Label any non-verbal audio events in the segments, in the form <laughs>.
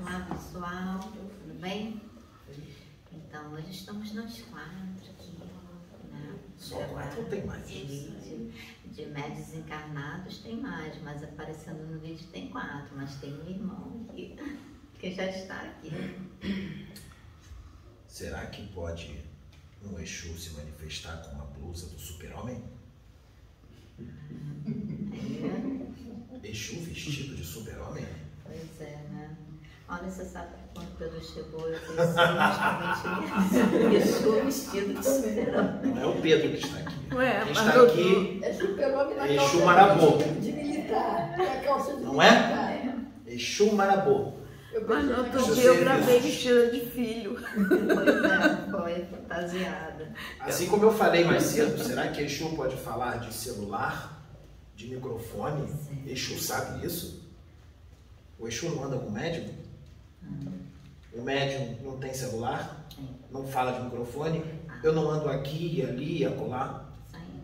Olá pessoal, tudo bem? Então hoje estamos nós quatro aqui, né? Só quatro ou tem mais? De, de médios encarnados tem mais, mas aparecendo no vídeo tem quatro, mas tem um irmão aqui <laughs> que já está aqui. Será que pode um Exu se manifestar com uma blusa do super-homem? <laughs> É, Exu vestido de super-homem? pois é, né? Olha, você sabe que quando Pedro chegou, eu pensei justamente <laughs> Exu vestido de super-homem. Não é o Pedro que está aqui. Ué, Quem mas está eu- aqui, É super-homem na Exu calça Marabô. de, militar. Na calça de Não é? militar. Exu Marabô. Eu Mas no outro dia eu gravei vestida de filho. Pois é, foi fantasiada. Assim como eu falei mais cedo, será que Exu pode falar de celular, de microfone? Exu sabe isso? O Exu não anda com médium? O médium não tem celular? Não fala de microfone? Eu não ando aqui, ali e acolá?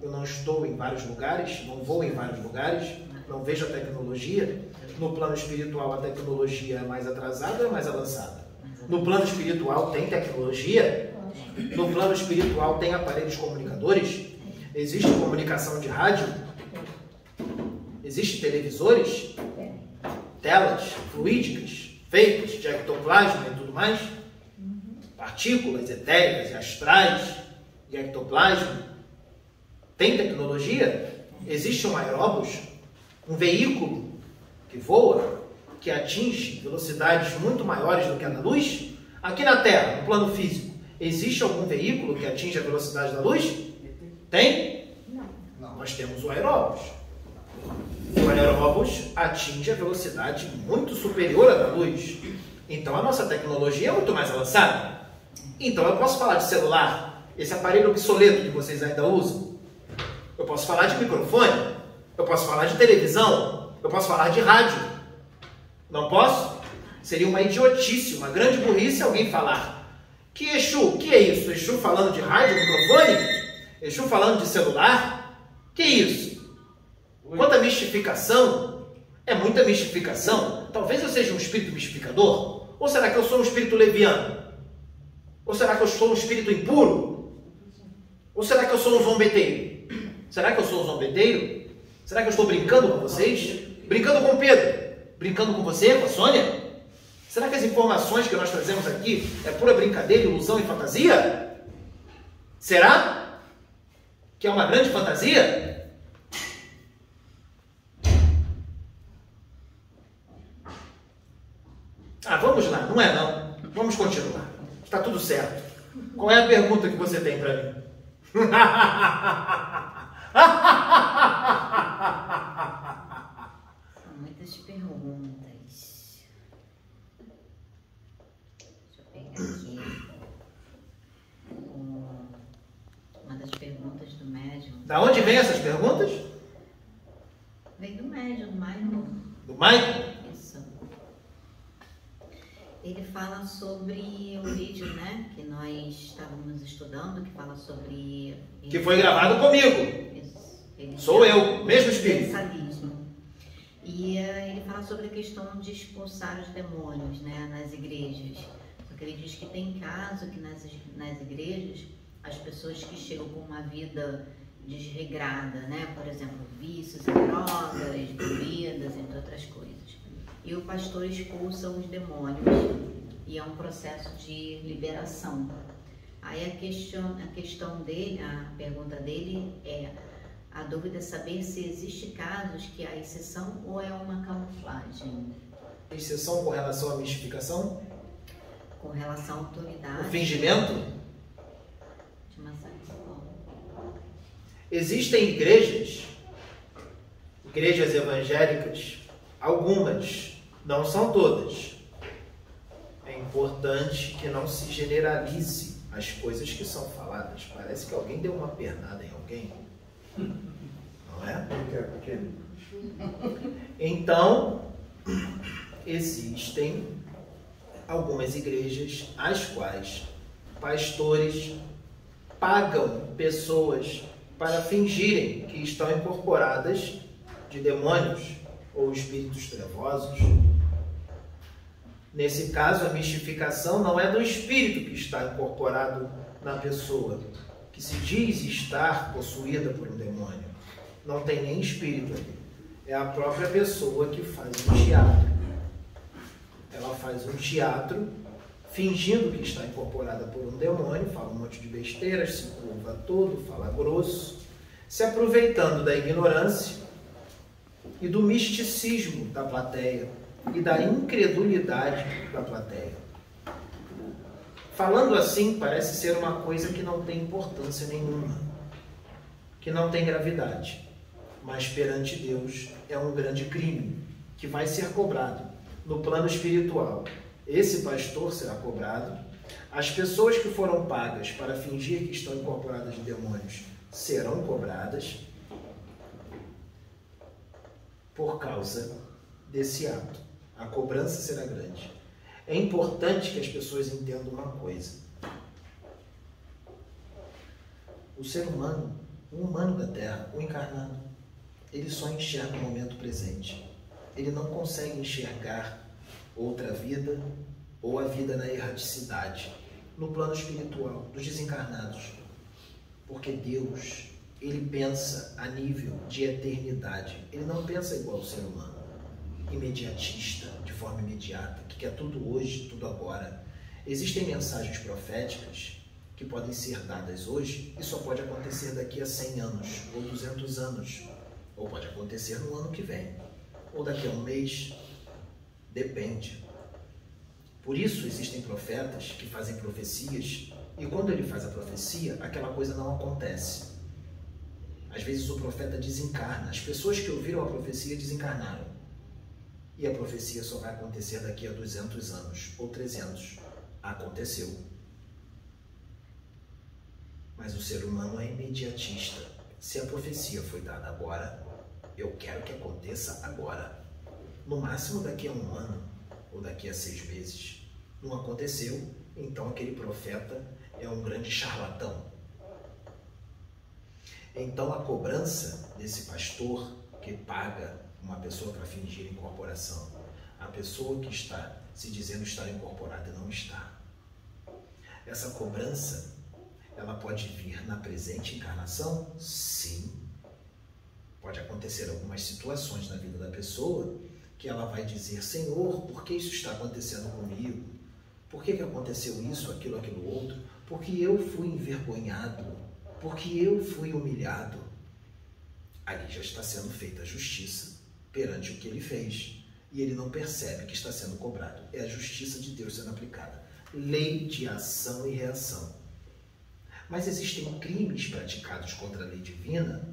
Eu não estou em vários lugares, não vou em vários lugares, não vejo a tecnologia. No plano espiritual, a tecnologia é mais atrasada ou é mais avançada? No plano espiritual tem tecnologia? No plano espiritual tem aparelhos comunicadores? Existe comunicação de rádio? Existe televisores? Telas fluídicas feitas de ectoplasma e tudo mais? Partículas etéricas e astrais e ectoplasma? Tem tecnologia? Existe um aeróbus? Um veículo que voa, que atinge velocidades muito maiores do que a da luz? Aqui na Terra, no plano físico, existe algum veículo que atinge a velocidade da luz? Tem? Não. Nós temos o aeróbus. O aeróbus atinge a velocidade muito superior à da luz. Então a nossa tecnologia é muito mais avançada. Então eu posso falar de celular, esse aparelho obsoleto que vocês ainda usam. Eu posso falar de microfone. Eu posso falar de televisão. Eu posso falar de rádio. Não posso? Seria uma idiotice, uma grande burrice alguém falar. Que Exu? Que é isso? Exu falando de rádio, microfone? Exu falando de celular? Que isso? Quanta mistificação? É muita mistificação? Talvez eu seja um espírito mistificador? Ou será que eu sou um espírito leviano? Ou será que eu sou um espírito impuro? Ou será que eu sou um zombeteiro? Será que eu sou um zombeteiro? Será que eu estou brincando com vocês? Brincando com Pedro? Brincando com você, com a Sônia? Será que as informações que nós trazemos aqui é pura brincadeira, ilusão e fantasia? Será? Que é uma grande fantasia? Ah, vamos lá, não é não. Vamos continuar. Está tudo certo. Qual é a pergunta que você tem para mim? São muitas perguntas. Deixa eu pegar aqui. Uma das perguntas do médium. Da onde vem essas perguntas? Vem do médium, do Michael. Do Michael? Isso. Sobre o vídeo, né? Que nós estávamos estudando, que fala sobre. Que foi gravado comigo. Isso. Ele Sou eu, mesmo espírito. E eh, ele fala sobre a questão de expulsar os demônios né, nas igrejas. Só que ele diz que tem caso que nas, nas igrejas as pessoas que chegam com uma vida desregrada, né? por exemplo, vícios drogas, bebidas, entre outras coisas. E o pastor expulsa os demônios e é um processo de liberação. Aí a questão, a questão dele, a pergunta dele é a dúvida é saber se existe casos que há exceção ou é uma camuflagem Exceção com relação à mistificação? com relação à autoridade. O fingimento? De uma certa forma. Existem igrejas, igrejas evangélicas, algumas, não são todas. Importante que não se generalize as coisas que são faladas. Parece que alguém deu uma pernada em alguém. Não é? Então, existem algumas igrejas às quais pastores pagam pessoas para fingirem que estão incorporadas de demônios ou espíritos trevosos. Nesse caso, a mistificação não é do espírito que está incorporado na pessoa, que se diz estar possuída por um demônio. Não tem nem espírito ali. É a própria pessoa que faz um teatro. Ela faz um teatro fingindo que está incorporada por um demônio, fala um monte de besteiras, se curva todo, fala grosso, se aproveitando da ignorância e do misticismo da plateia e da incredulidade da plateia. Falando assim, parece ser uma coisa que não tem importância nenhuma, que não tem gravidade, mas perante Deus é um grande crime que vai ser cobrado no plano espiritual. Esse pastor será cobrado, as pessoas que foram pagas para fingir que estão incorporadas de demônios serão cobradas por causa desse ato. A cobrança será grande. É importante que as pessoas entendam uma coisa. O ser humano, o humano da Terra, o encarnado, ele só enxerga o momento presente. Ele não consegue enxergar outra vida ou a vida na erraticidade, no plano espiritual dos desencarnados. Porque Deus, ele pensa a nível de eternidade. Ele não pensa igual ao ser humano, imediatista, de forma imediata, que quer tudo hoje, tudo agora. Existem mensagens proféticas que podem ser dadas hoje e só pode acontecer daqui a 100 anos ou 200 anos, ou pode acontecer no ano que vem, ou daqui a um mês, depende. Por isso existem profetas que fazem profecias e quando ele faz a profecia, aquela coisa não acontece. Às vezes o profeta desencarna. As pessoas que ouviram a profecia desencarnaram. E a profecia só vai acontecer daqui a 200 anos ou 300. Aconteceu. Mas o ser humano é imediatista. Se a profecia foi dada agora, eu quero que aconteça agora. No máximo daqui a um ano ou daqui a seis meses. Não aconteceu, então aquele profeta é um grande charlatão. Então a cobrança desse pastor que paga uma pessoa para fingir incorporação, a pessoa que está se dizendo estar incorporada não está. Essa cobrança, ela pode vir na presente encarnação? Sim. Pode acontecer algumas situações na vida da pessoa que ela vai dizer: Senhor, por que isso está acontecendo comigo? Por que, que aconteceu isso, aquilo, aquilo outro? Porque eu fui envergonhado, porque eu fui humilhado. Ali já está sendo feita a justiça perante o que ele fez. E ele não percebe que está sendo cobrado. É a justiça de Deus sendo aplicada. Lei de ação e reação. Mas existem crimes praticados contra a lei divina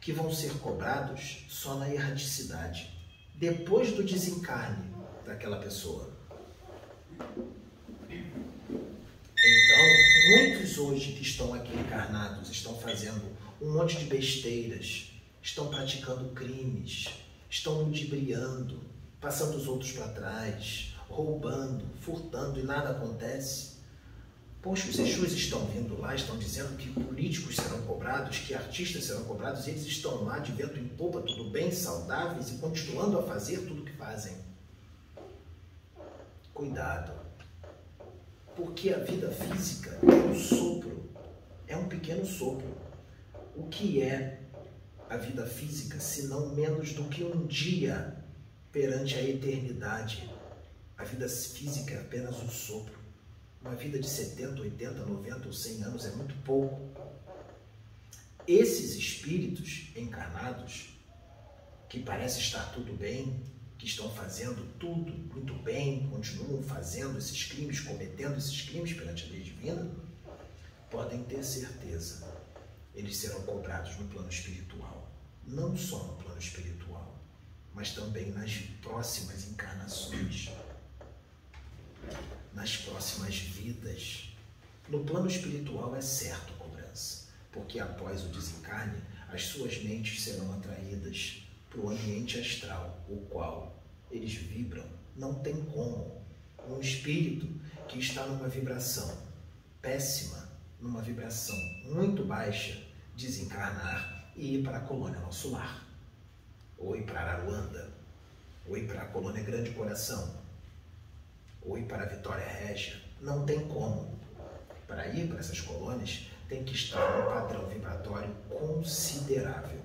que vão ser cobrados só na erraticidade, depois do desencarne daquela pessoa. Então, muitos hoje que estão aqui encarnados estão fazendo um monte de besteiras, estão praticando crimes, estão ludibriando, passando os outros para trás, roubando, furtando e nada acontece. Poxa, os Exus estão vindo lá, estão dizendo que políticos serão cobrados, que artistas serão cobrados, eles estão lá de vento em popa, tudo bem, saudáveis e continuando a fazer tudo o que fazem. Cuidado, porque a vida física é um sopro, é um pequeno sopro. O que é a vida física se não menos do que um dia perante a eternidade? A vida física é apenas um sopro. Uma vida de 70, 80, 90 ou 100 anos é muito pouco. Esses espíritos encarnados, que parece estar tudo bem, que estão fazendo tudo muito bem, continuam fazendo esses crimes, cometendo esses crimes perante a lei divina, podem ter certeza, eles serão cobrados no plano espiritual. Não só no plano espiritual, mas também nas próximas encarnações nas próximas vidas. No plano espiritual é certo cobrança, porque após o desencarne, as suas mentes serão atraídas para o ambiente astral, o qual eles vibram. Não tem como um espírito que está numa vibração péssima, numa vibração muito baixa, desencarnar e ir para a colônia Nosso Lar, ou ir para Aruanda, ou ir para a colônia Grande Coração, ou ir para Vitória Régia. Não tem como. Para ir para essas colônias, tem que estar num padrão vibratório considerável.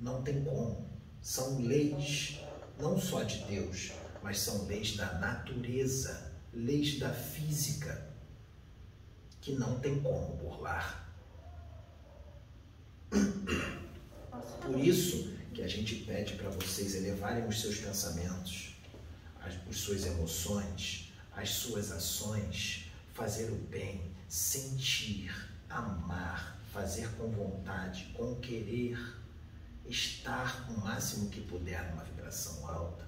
Não tem como. São leis, não só de Deus, mas são leis da natureza, leis da física, que não tem como burlar. Por isso que a gente pede para vocês elevarem os seus pensamentos, as, as suas emoções, as suas ações, fazer o bem, sentir, amar, fazer com vontade, com querer, estar o máximo que puder numa vibração alta,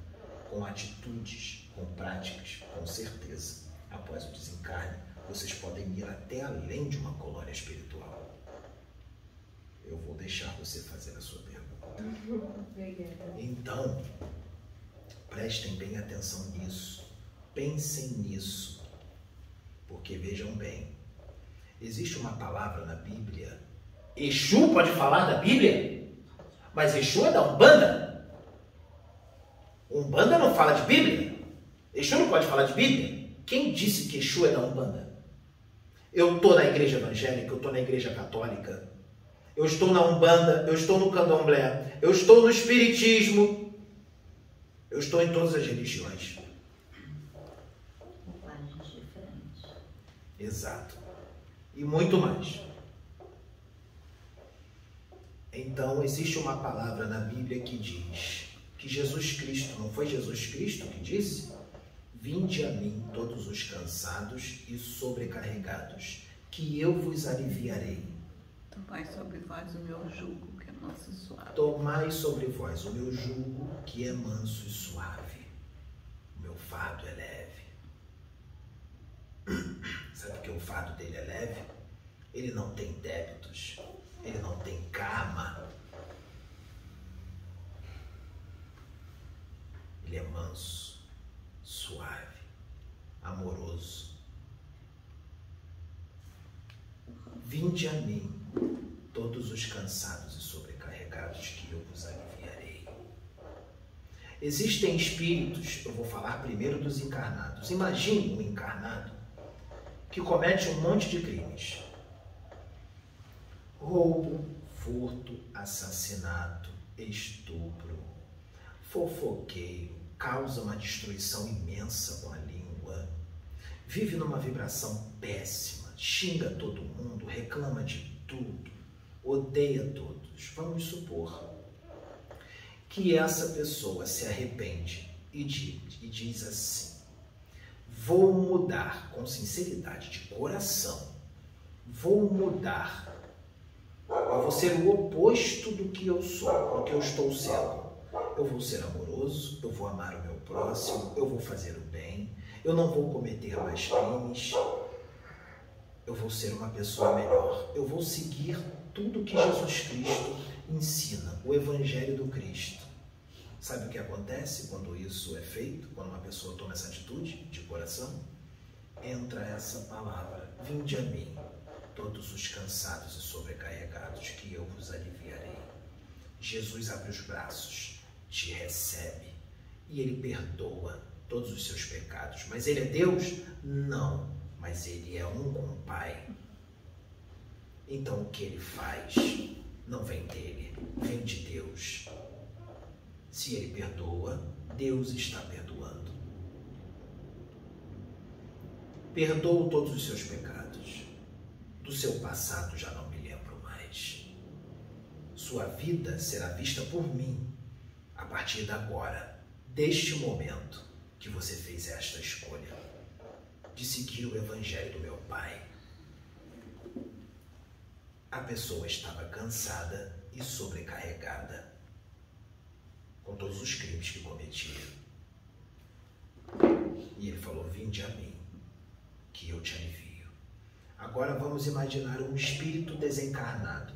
com atitudes, com práticas, com certeza. Após o desencarne, vocês podem ir até além de uma colônia espiritual. Eu vou deixar você fazer a sua pergunta. <laughs> Então, prestem bem atenção nisso. Pensem nisso. Porque vejam bem, existe uma palavra na Bíblia. Exu pode falar da Bíblia? Mas Exu é da Umbanda. Umbanda não fala de Bíblia. Exu não pode falar de Bíblia. Quem disse que Exu é da Umbanda? Eu estou na igreja evangélica, eu estou na igreja católica, eu estou na Umbanda, eu estou no Candomblé, eu estou no Espiritismo, eu estou em todas as religiões. Exato. E muito mais. Então, existe uma palavra na Bíblia que diz que Jesus Cristo, não foi Jesus Cristo que disse? Vinde a mim todos os cansados e sobrecarregados, que eu vos aliviarei. Tomai sobre vós o meu jugo, que é manso e suave. Tomai sobre vós o meu jugo, que é manso e suave. O meu fardo é leve. <clears throat> Sabe que o fardo dele é leve? Ele não tem débitos, ele não tem karma. Ele é manso, suave, amoroso. Vinde a mim, todos os cansados e sobrecarregados, que eu vos aliviarei. Existem espíritos, eu vou falar primeiro dos encarnados. Imagine um encarnado que comete um monte de crimes: roubo, furto, assassinato, estupro, fofoqueiro, causa uma destruição imensa com a língua, vive numa vibração péssima, xinga todo mundo, reclama de tudo, odeia todos. Vamos supor que essa pessoa se arrepende e diz, e diz assim: Vou mudar com sinceridade de coração, vou mudar. Eu vou ser o oposto do que eu sou, do que eu estou sendo. Eu vou ser amoroso, eu vou amar o meu próximo, eu vou fazer o bem, eu não vou cometer mais crimes, eu vou ser uma pessoa melhor. Eu vou seguir tudo que Jesus Cristo ensina, o Evangelho do Cristo. Sabe o que acontece quando isso é feito? Quando uma pessoa toma essa atitude de coração? Entra essa palavra: Vinde a mim, todos os cansados e sobrecarregados, que eu vos aliviarei. Jesus abre os braços, te recebe e ele perdoa todos os seus pecados. Mas ele é Deus? Não mas ele é um com o Pai. Então o que ele faz não vem dele, vem de Deus. Se ele perdoa, Deus está perdoando. Perdoo todos os seus pecados. Do seu passado já não me lembro mais. Sua vida será vista por mim a partir de agora, deste momento que você fez esta escolha de seguir o evangelho do meu pai. A pessoa estava cansada e sobrecarregada com todos os crimes que cometia. E ele falou: Vinde a mim, que eu te alivio. Agora vamos imaginar um espírito desencarnado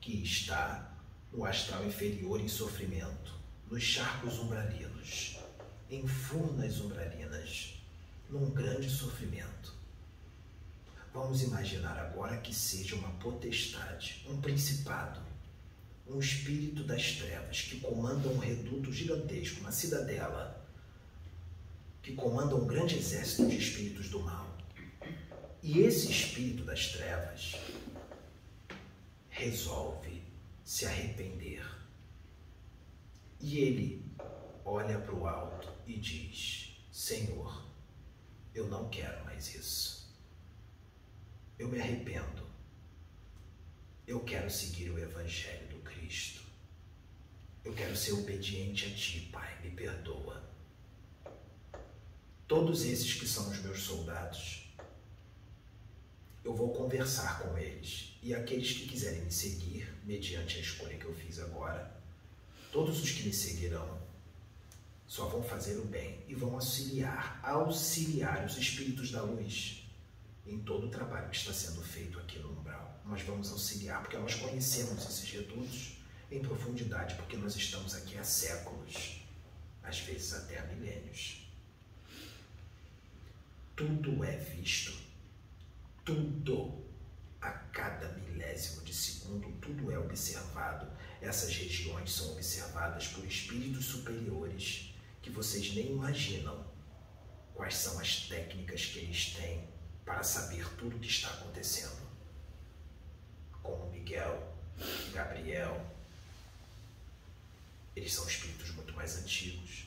que está no astral inferior em sofrimento, nos charcos umbralinos, em furnas umbralinas num grande sofrimento. Vamos imaginar agora que seja uma potestade, um principado, um espírito das trevas que comanda um reduto gigantesco, uma cidadela, que comanda um grande exército de espíritos do mal. E esse espírito das trevas resolve se arrepender. E ele olha para o alto e diz: Senhor, eu não quero mais isso. Eu me arrependo. Eu quero seguir o Evangelho do Cristo. Eu quero ser obediente a Ti, Pai, me perdoa. Todos esses que são os meus soldados, eu vou conversar com eles. E aqueles que quiserem me seguir, mediante a escolha que eu fiz agora, todos os que me seguirão só vão fazer o bem e vão auxiliar, auxiliar os espíritos da luz em todo o trabalho que está sendo feito aqui no umbral. Nós vamos auxiliar porque nós conhecemos esses redutos em profundidade, porque nós estamos aqui há séculos, às vezes até há milênios. Tudo é visto, tudo, a cada milésimo de segundo, tudo é observado. Essas regiões são observadas por espíritos superiores que vocês nem imaginam quais são as técnicas que eles têm para saber tudo o que está acontecendo. Como Miguel, Gabriel, eles são espíritos muito mais antigos.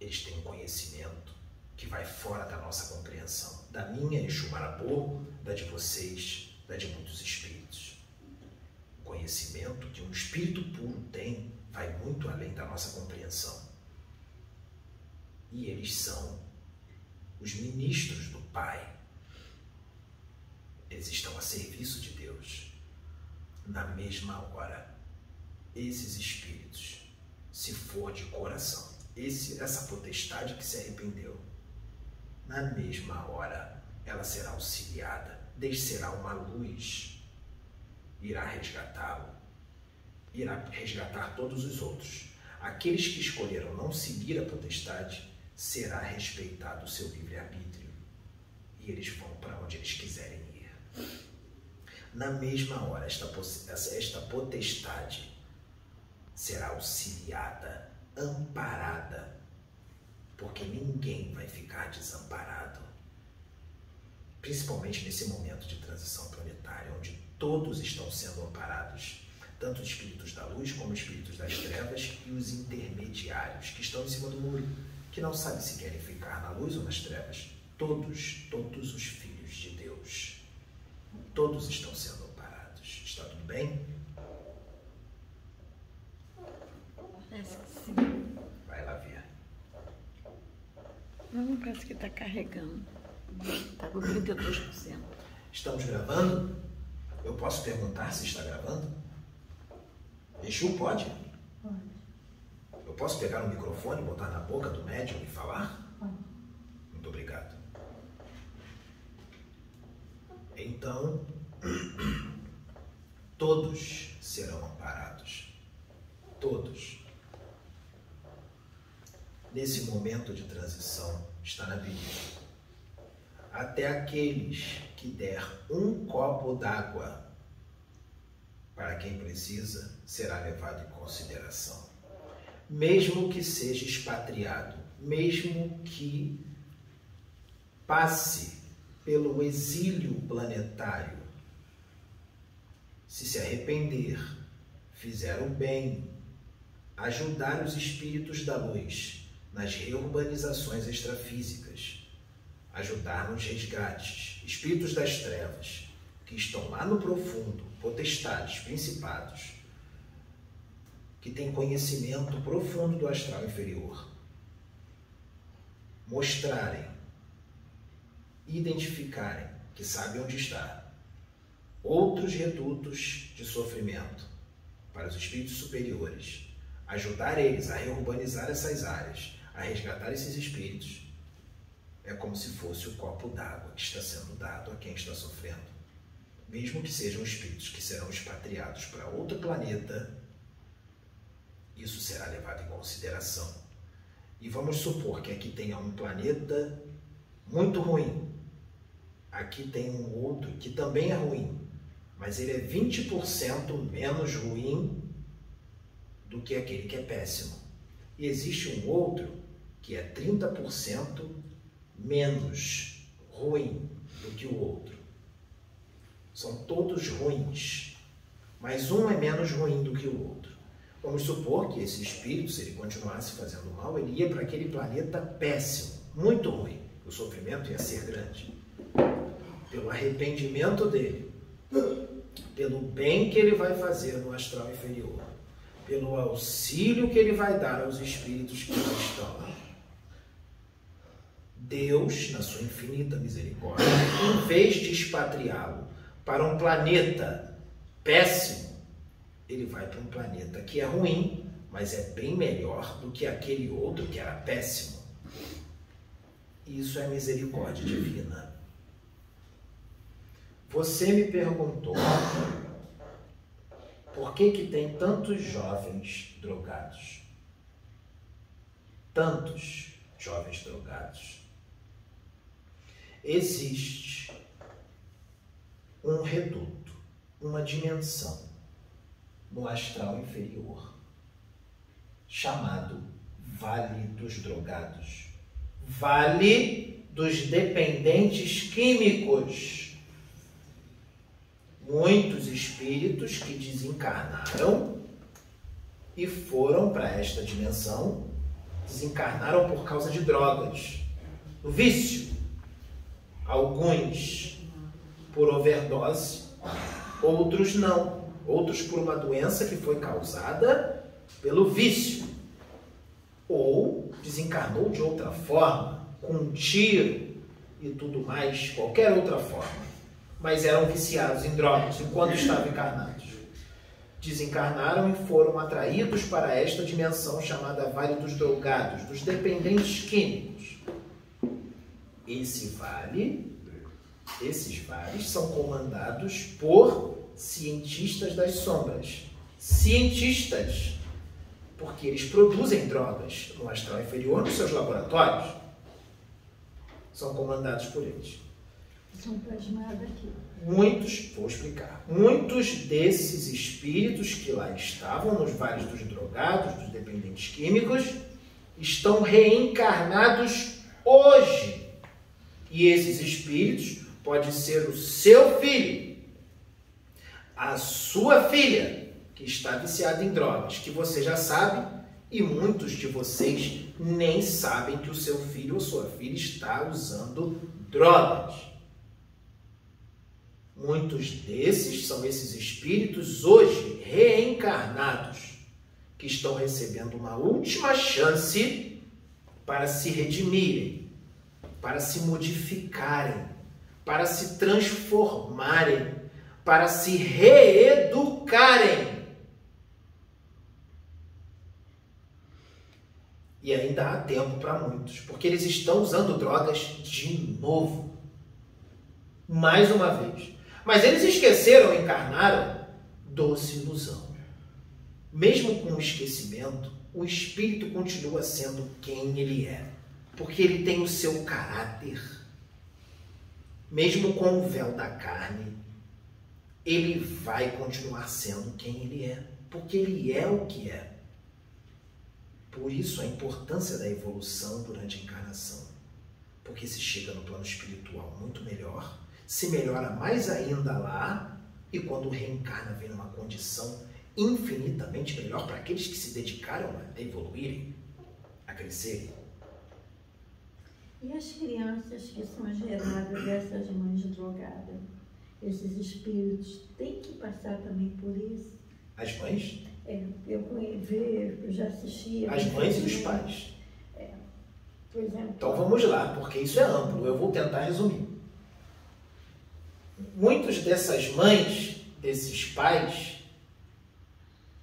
Eles têm um conhecimento que vai fora da nossa compreensão. Da minha, Exu Marabô, da de vocês, da de muitos espíritos. O conhecimento que um espírito puro tem vai muito além da nossa compreensão. E eles são os ministros do Pai. Eles estão a serviço de Deus. Na mesma hora, esses espíritos, se for de coração, esse, essa potestade que se arrependeu, na mesma hora ela será auxiliada, descerá uma luz, irá resgatá-lo, irá resgatar todos os outros. Aqueles que escolheram não seguir a potestade, será respeitado o seu livre-arbítrio e eles vão para onde eles quiserem ir. Na mesma hora, esta, esta potestade será auxiliada, amparada, porque ninguém vai ficar desamparado. Principalmente nesse momento de transição planetária, onde todos estão sendo amparados, tanto os espíritos da luz como os espíritos das trevas e os intermediários que estão em cima do muro que não sabe se querem ficar na luz ou nas trevas. Todos, todos os filhos de Deus, todos estão sendo amparados. Está tudo bem? Parece que sim. Vai lá ver. Não, parece que está carregando. Está com 32%. Estamos gravando? Eu posso perguntar se está gravando? Exu pode? Eu posso pegar um microfone, botar na boca do médium e falar? Muito obrigado. Então, <clears throat> todos serão amparados. Todos. Nesse momento de transição, está na Bíblia. Até aqueles que der um copo d'água para quem precisa será levado em consideração mesmo que seja expatriado, mesmo que passe pelo exílio planetário, se se arrepender, fizer o bem, ajudar os espíritos da luz nas reurbanizações extrafísicas, ajudar nos resgates, espíritos das trevas que estão lá no profundo, potestades, principados, que tem conhecimento profundo do astral inferior mostrarem, identificarem que sabem onde está outros redutos de sofrimento para os espíritos superiores, ajudar eles a reurbanizar essas áreas, a resgatar esses espíritos, é como se fosse o copo d'água que está sendo dado a quem está sofrendo. Mesmo que sejam espíritos que serão expatriados para outro planeta isso será levado em consideração. E vamos supor que aqui tenha um planeta muito ruim. Aqui tem um outro que também é ruim, mas ele é 20% menos ruim do que aquele que é péssimo. E existe um outro que é 30% menos ruim do que o outro. São todos ruins, mas um é menos ruim do que o outro. Vamos supor que esse espírito, se ele continuasse fazendo mal, ele ia para aquele planeta péssimo, muito ruim. O sofrimento ia ser grande. Pelo arrependimento dele, pelo bem que ele vai fazer no astral inferior, pelo auxílio que ele vai dar aos espíritos que lá estão. Deus, na sua infinita misericórdia, em vez de expatriá-lo para um planeta péssimo, ele vai para um planeta que é ruim, mas é bem melhor do que aquele outro que era péssimo. Isso é misericórdia divina. Você me perguntou por que, que tem tantos jovens drogados? Tantos jovens drogados. Existe um reduto, uma dimensão no astral inferior, chamado Vale dos Drogados, Vale dos Dependentes Químicos muitos espíritos que desencarnaram e foram para esta dimensão, desencarnaram por causa de drogas, o vício. Alguns por overdose, outros não. Outros por uma doença que foi causada pelo vício. Ou desencarnou de outra forma, com um tiro e tudo mais, qualquer outra forma mas eram viciados em drogas enquanto estavam encarnados. Desencarnaram e foram atraídos para esta dimensão chamada Vale dos Drogados, dos dependentes químicos. Esse vale, esses vales são comandados por cientistas das sombras. Cientistas, porque eles produzem drogas no astral inferior nos seus laboratórios. São comandados por eles são plasmadas aqui. Muitos, vou explicar, muitos desses espíritos que lá estavam nos vales dos drogados, dos dependentes químicos, estão reencarnados hoje. E esses espíritos pode ser o seu filho, a sua filha, que está viciada em drogas, que você já sabe, e muitos de vocês nem sabem que o seu filho ou sua filha está usando drogas. Muitos desses são esses espíritos hoje reencarnados, que estão recebendo uma última chance para se redimirem, para se modificarem, para se transformarem, para se reeducarem. E ainda há tempo para muitos, porque eles estão usando drogas de novo. Mais uma vez. Mas eles esqueceram, encarnaram doce ilusão. Mesmo com o esquecimento, o espírito continua sendo quem ele é, porque ele tem o seu caráter. Mesmo com o véu da carne, ele vai continuar sendo quem ele é, porque ele é o que é. Por isso a importância da evolução durante a encarnação, porque se chega no plano espiritual muito melhor se melhora mais ainda lá e quando reencarna vem numa condição infinitamente melhor para aqueles que se dedicaram a evoluírem, a crescerem. E as crianças que são geradas dessas mães drogadas, esses espíritos, têm que passar também por isso? As mães? É, eu vejo, eu já assisti. As mães e os pais. É, por exemplo. Então vamos lá, porque isso é amplo, eu vou tentar resumir muitos dessas mães, desses pais,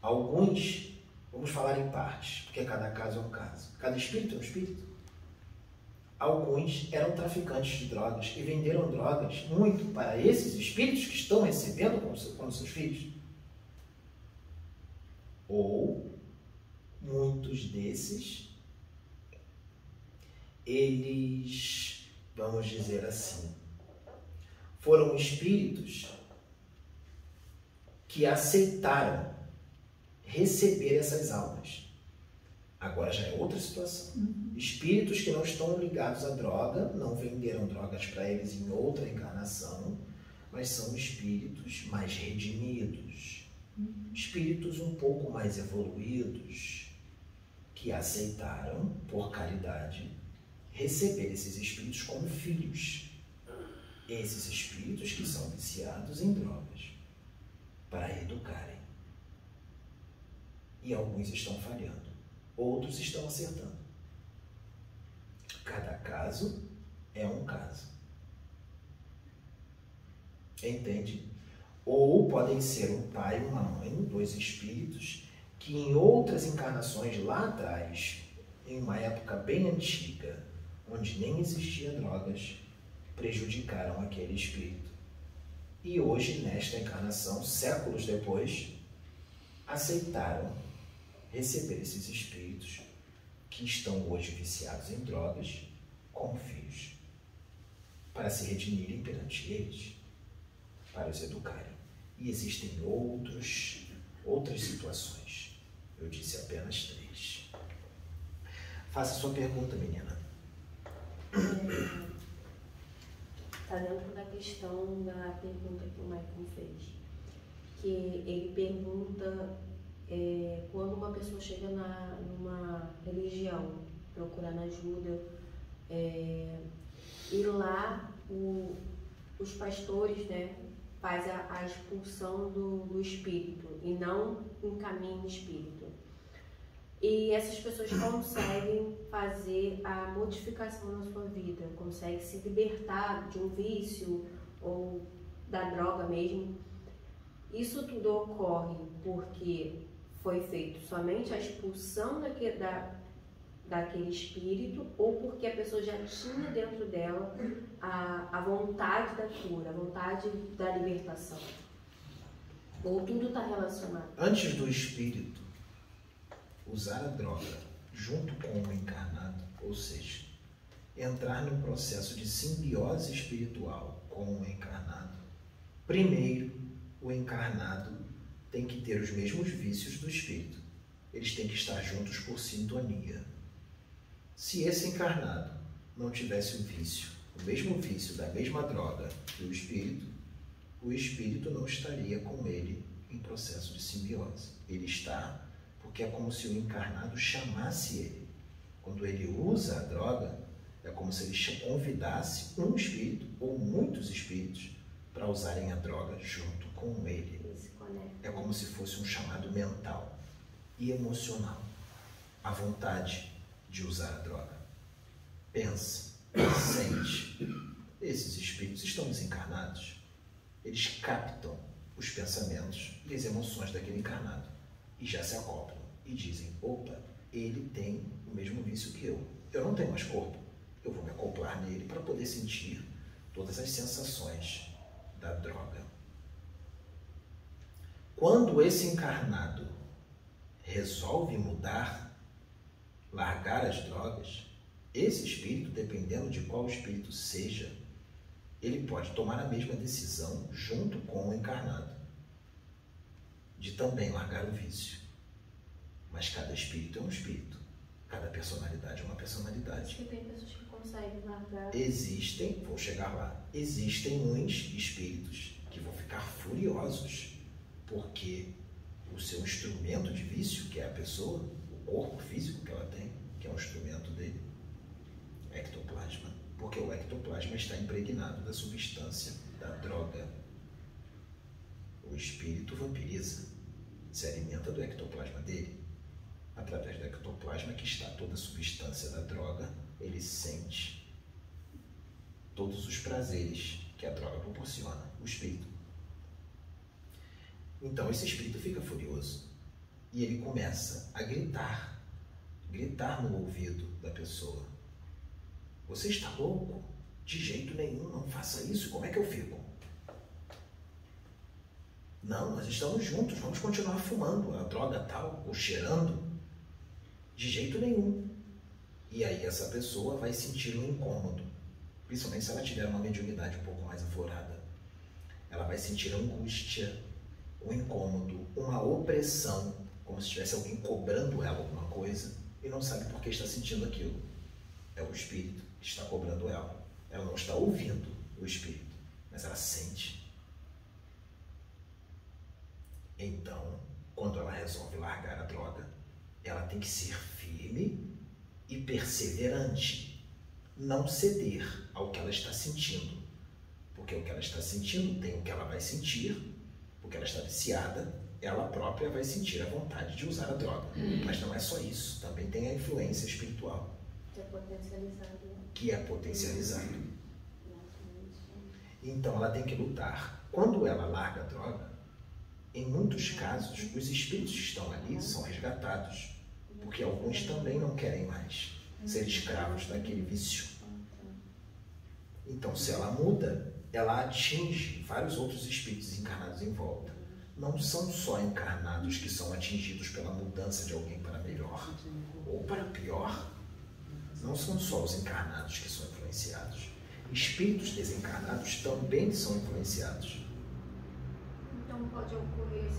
alguns, vamos falar em partes, porque cada caso é um caso, cada espírito é um espírito. Alguns eram traficantes de drogas e venderam drogas muito para esses espíritos que estão recebendo como, como seus filhos. Ou muitos desses, eles, vamos dizer assim, foram espíritos que aceitaram receber essas almas. Agora já é outra situação. Espíritos que não estão ligados à droga, não venderam drogas para eles em outra encarnação, mas são espíritos mais redimidos, espíritos um pouco mais evoluídos, que aceitaram, por caridade, receber esses espíritos como filhos. Esses espíritos que são viciados em drogas, para educarem. E alguns estão falhando, outros estão acertando. Cada caso é um caso. Entende? Ou podem ser um pai uma mãe, dois espíritos, que em outras encarnações lá atrás, em uma época bem antiga, onde nem existia drogas, prejudicaram aquele espírito. E hoje, nesta encarnação, séculos depois, aceitaram receber esses espíritos que estão hoje viciados em drogas como filhos, para se redimirem perante eles, para os educarem. E existem outros, outras situações. Eu disse apenas três. Faça sua pergunta, menina. Está <coughs> dentro da questão da pergunta que o Michael fez. Que ele pergunta é, quando uma pessoa chega na, numa religião procurando ajuda, é, e lá o, os pastores né, faz a, a expulsão do, do espírito e não encaminha espírito. E essas pessoas conseguem fazer a modificação na sua vida, conseguem se libertar de um vício ou da droga mesmo. Isso tudo ocorre porque foi feito somente a expulsão daquele, da, daquele espírito ou porque a pessoa já tinha dentro dela a, a vontade da cura, a vontade da libertação. Ou tudo está relacionado. Antes do espírito usar a droga junto com o encarnado, ou seja, entrar num processo de simbiose espiritual com o encarnado, primeiro o encarnado tem que ter os mesmos vícios do espírito. Eles têm que estar juntos por sintonia. Se esse encarnado não tivesse o vício, o mesmo vício da mesma droga que o espírito, o espírito não estaria com ele em processo de simbiose. Ele está porque é como se o encarnado chamasse ele. Quando ele usa a droga, é como se ele convidasse um espírito ou muitos espíritos para usarem a droga junto com ele é como se fosse um chamado mental e emocional. A vontade de usar a droga. Pensa, sente. Esses espíritos estão desencarnados. Eles captam os pensamentos e as emoções daquele encarnado e já se acoplam e dizem: opa, ele tem o mesmo vício que eu. Eu não tenho mais corpo. Eu vou me acoplar nele para poder sentir todas as sensações da droga. Quando esse encarnado resolve mudar, largar as drogas, esse espírito, dependendo de qual espírito seja, ele pode tomar a mesma decisão junto com o encarnado, de também largar o vício. Mas cada espírito é um espírito, cada personalidade é uma personalidade. que tem pessoas que conseguem largar. Existem, vou chegar lá, existem uns espíritos que vão ficar furiosos porque o seu instrumento de vício, que é a pessoa, o corpo físico que ela tem, que é o instrumento dele, ectoplasma, porque o ectoplasma está impregnado da substância da droga. O espírito vampiriza, se alimenta do ectoplasma dele. Através do ectoplasma que está toda a substância da droga, ele sente todos os prazeres que a droga proporciona, o espírito. Então esse espírito fica furioso e ele começa a gritar, gritar no ouvido da pessoa: Você está louco? De jeito nenhum, não faça isso. Como é que eu fico? Não, nós estamos juntos, vamos continuar fumando a droga tal, ou cheirando. De jeito nenhum. E aí essa pessoa vai sentir um incômodo, principalmente se ela tiver uma mediunidade um pouco mais aflorada. Ela vai sentir angústia, um incômodo, uma opressão, como se tivesse alguém cobrando ela alguma coisa, e não sabe por que está sentindo aquilo. É o espírito que está cobrando ela. Ela não está ouvindo o espírito, mas ela sente. Então, quando ela resolve largar a droga, ela tem que ser firme e perseverante, não ceder ao que ela está sentindo. Porque o que ela está sentindo tem o que ela vai sentir, porque ela está viciada, ela própria vai sentir a vontade de usar a droga. Mas não é só isso, também tem a influência espiritual. Que é potencializado. Que é potencializado. Então ela tem que lutar. Quando ela larga a droga, em muitos casos, os espíritos que estão ali são resgatados, porque alguns também não querem mais ser escravos daquele vício. Então, se ela muda, ela atinge vários outros espíritos encarnados em volta. Não são só encarnados que são atingidos pela mudança de alguém para melhor ou para pior. Não são só os encarnados que são influenciados. Espíritos desencarnados também são influenciados. Então pode ocorrer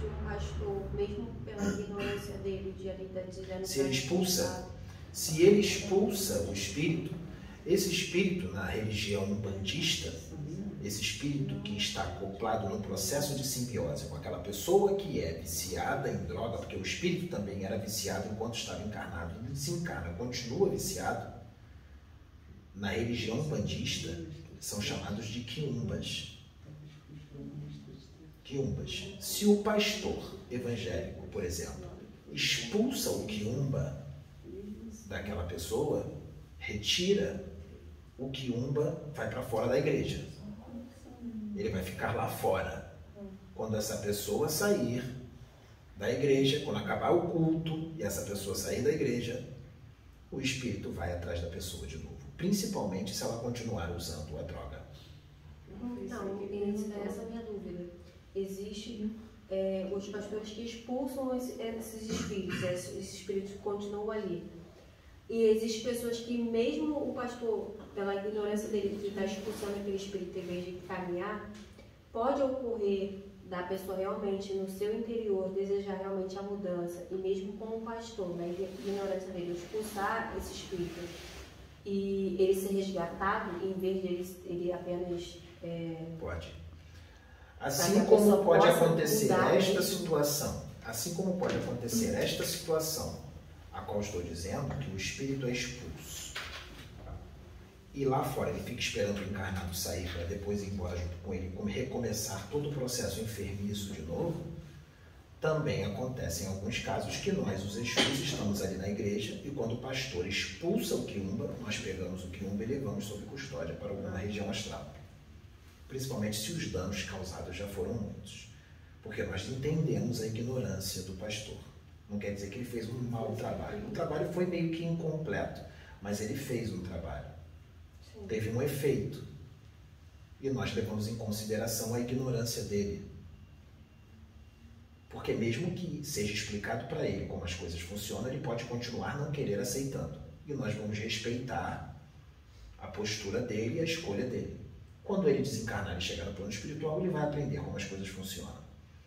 de um pastor, mesmo pela ignorância dele, de estar dizendo Se ele expulsa, se ele expulsa o espírito, esse espírito na religião bandista, esse espírito que está acoplado no processo de simbiose com aquela pessoa que é viciada em droga, porque o espírito também era viciado enquanto estava encarnado, ele desencarna, continua viciado. Na religião bandista, são chamados de quiumbas. Quiumbas. Se o pastor evangélico, por exemplo, expulsa o quiumba daquela pessoa, retira o quiumba, vai para fora da igreja. Ele vai ficar lá fora. Quando essa pessoa sair da igreja, quando acabar o culto e essa pessoa sair da igreja, o espírito vai atrás da pessoa de novo. Principalmente se ela continuar usando a droga. Não, essa é a minha dúvida. Existe é, os pastores que expulsam esse, esses espíritos, esses espíritos continuam ali. E existem pessoas que, mesmo o pastor, pela ignorância dele, que está expulsando aquele espírito em vez de caminhar, pode ocorrer da pessoa realmente, no seu interior, desejar realmente a mudança, e mesmo com o pastor, na ignorância dele, expulsar esse espírito e ele ser resgatado, em vez de ele, ele apenas. É, pode. Assim como pode acontecer esta situação, assim como pode acontecer esta situação a qual estou dizendo que o espírito é expulso. E lá fora ele fica esperando o encarnado sair para depois ir embora junto com ele, recomeçar todo o processo enfermiço de novo. Também acontece em alguns casos que nós, os Exus, estamos ali na igreja e quando o pastor expulsa o quiumba, nós pegamos o quiumba e levamos sob custódia para alguma região astral. Principalmente se os danos causados já foram muitos. Porque nós entendemos a ignorância do pastor. Não quer dizer que ele fez um mau trabalho. O trabalho foi meio que incompleto, mas ele fez um trabalho. Sim. Teve um efeito. E nós levamos em consideração a ignorância dele. Porque mesmo que seja explicado para ele como as coisas funcionam, ele pode continuar não querer aceitando. E nós vamos respeitar a postura dele e a escolha dele. Quando ele desencarnar e chegar no plano espiritual, ele vai aprender como as coisas funcionam.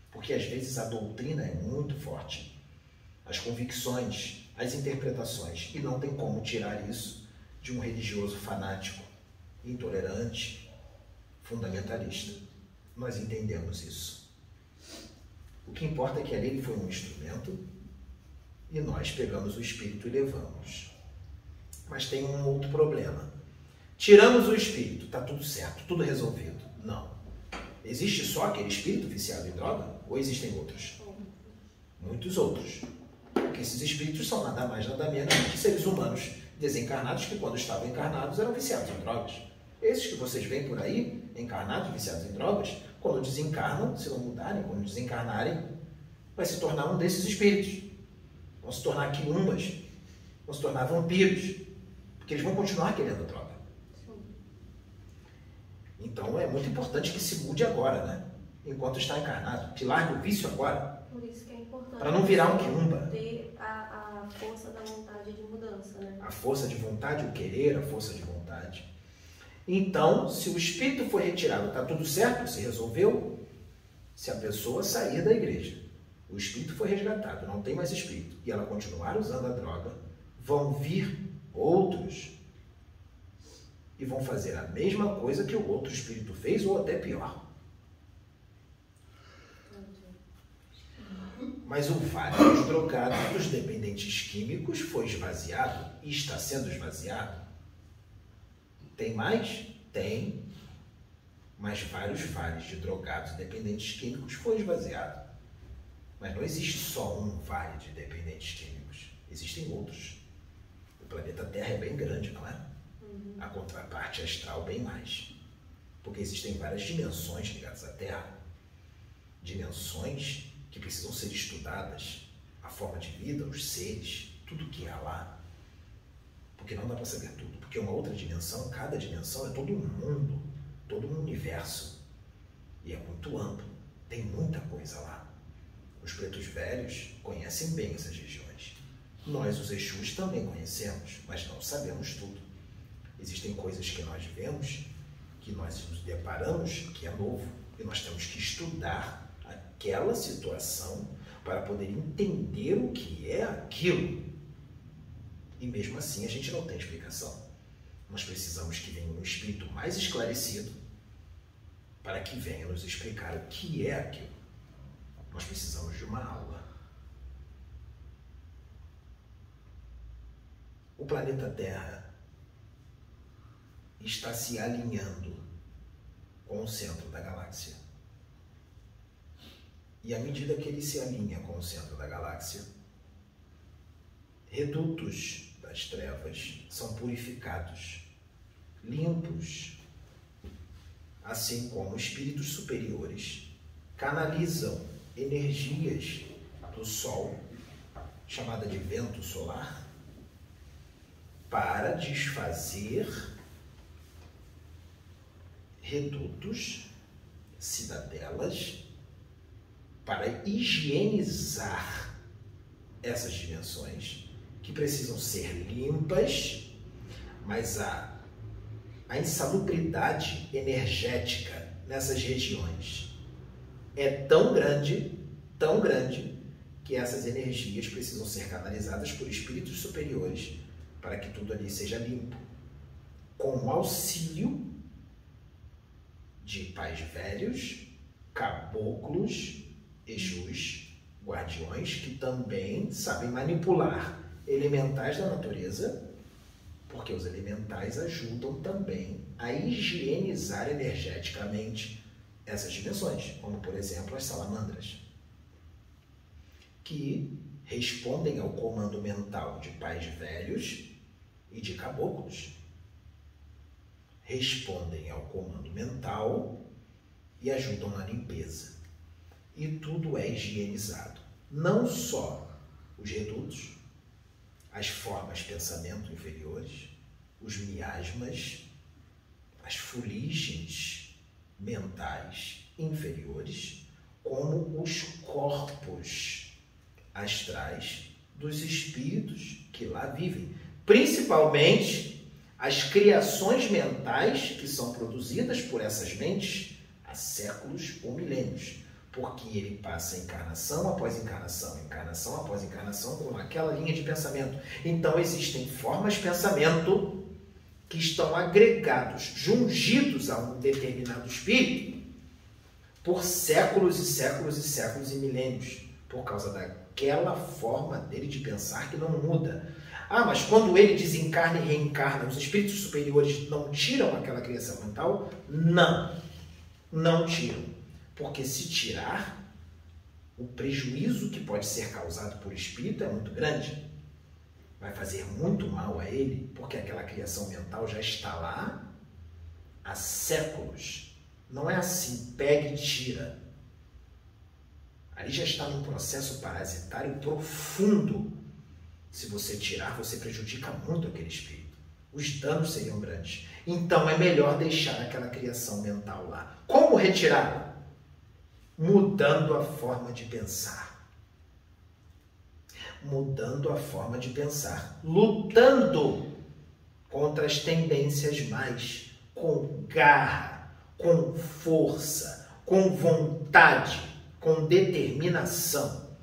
Porque às vezes a doutrina é muito forte as convicções, as interpretações. E não tem como tirar isso de um religioso fanático, intolerante, fundamentalista. Nós entendemos isso. O que importa é que ali ele foi um instrumento e nós pegamos o espírito e levamos. Mas tem um outro problema. Tiramos o espírito, está tudo certo, tudo resolvido. Não. Existe só aquele espírito viciado em droga ou existem outros? Muitos outros. Porque esses espíritos são nada mais, nada menos que seres humanos desencarnados que, quando estavam encarnados, eram viciados em drogas. Esses que vocês veem por aí, encarnados, viciados em drogas, quando desencarnam, se não mudarem, quando desencarnarem, vai se tornar um desses espíritos. Vão se tornar quilumbas, vão se tornar vampiros, porque eles vão continuar querendo droga. Então é muito importante que se mude agora, né? Enquanto está encarnado. Que largue o vício agora. Por isso que. Para não virar um quiumba. Ter a, a força da vontade de mudança, né? A força de vontade, o querer, a força de vontade. Então, se o espírito foi retirado, está tudo certo, se resolveu, se a pessoa sair da igreja. o espírito foi resgatado, não tem mais espírito, e ela continuar usando a droga, vão vir outros e vão fazer a mesma coisa que o outro espírito fez ou até pior. Mas o vale dos drogados, dos dependentes químicos, foi esvaziado e está sendo esvaziado. Tem mais? Tem. Mas vários vales de drogados e dependentes químicos foi esvaziado. Mas não existe só um vale de dependentes químicos. Existem outros. O planeta Terra é bem grande, não é? Uhum. A contraparte astral bem mais. Porque existem várias dimensões ligadas à Terra. Dimensões que precisam ser estudadas. A forma de vida, os seres, tudo que há lá. Porque não dá para saber tudo. Porque uma outra dimensão, cada dimensão é todo um mundo, todo um universo. E é muito amplo. Tem muita coisa lá. Os pretos velhos conhecem bem essas regiões. Nós, os Exus, também conhecemos, mas não sabemos tudo. Existem coisas que nós vemos, que nós nos deparamos, que é novo, e nós temos que estudar aquela situação para poder entender o que é aquilo. E mesmo assim a gente não tem explicação. Nós precisamos que venha um espírito mais esclarecido para que venha nos explicar o que é aquilo. Nós precisamos de uma aula. O planeta Terra está se alinhando com o centro da galáxia. E à medida que ele se alinha com o centro da galáxia, redutos das trevas são purificados, limpos, assim como espíritos superiores canalizam energias do Sol, chamada de vento solar, para desfazer redutos, cidadelas para higienizar essas dimensões que precisam ser limpas, mas a, a insalubridade energética nessas regiões é tão grande, tão grande, que essas energias precisam ser canalizadas por espíritos superiores para que tudo ali seja limpo, com o auxílio de pais velhos, caboclos Exus, guardiões, que também sabem manipular elementais da natureza, porque os elementais ajudam também a higienizar energeticamente essas dimensões, como por exemplo as salamandras, que respondem ao comando mental de pais velhos e de caboclos. Respondem ao comando mental e ajudam na limpeza e tudo é higienizado. Não só os redutos, as formas pensamento inferiores, os miasmas, as fuligens mentais inferiores, como os corpos astrais dos espíritos que lá vivem, principalmente as criações mentais que são produzidas por essas mentes há séculos ou milênios porque ele passa encarnação após encarnação, encarnação após encarnação com aquela linha de pensamento. Então existem formas de pensamento que estão agregados, jungidos a um determinado espírito por séculos e séculos e séculos e milênios, por causa daquela forma dele de pensar que não muda. Ah, mas quando ele desencarna e reencarna, os espíritos superiores não tiram aquela criação mental? Não, não tiram porque se tirar, o prejuízo que pode ser causado por espírito é muito grande. Vai fazer muito mal a ele, porque aquela criação mental já está lá há séculos. Não é assim, pega e tira. Ali já está num processo parasitário profundo. Se você tirar, você prejudica muito aquele espírito. Os danos seriam grandes. Então é melhor deixar aquela criação mental lá. Como retirá-la? Mudando a forma de pensar. Mudando a forma de pensar, lutando contra as tendências mais, com garra, com força, com vontade, com determinação.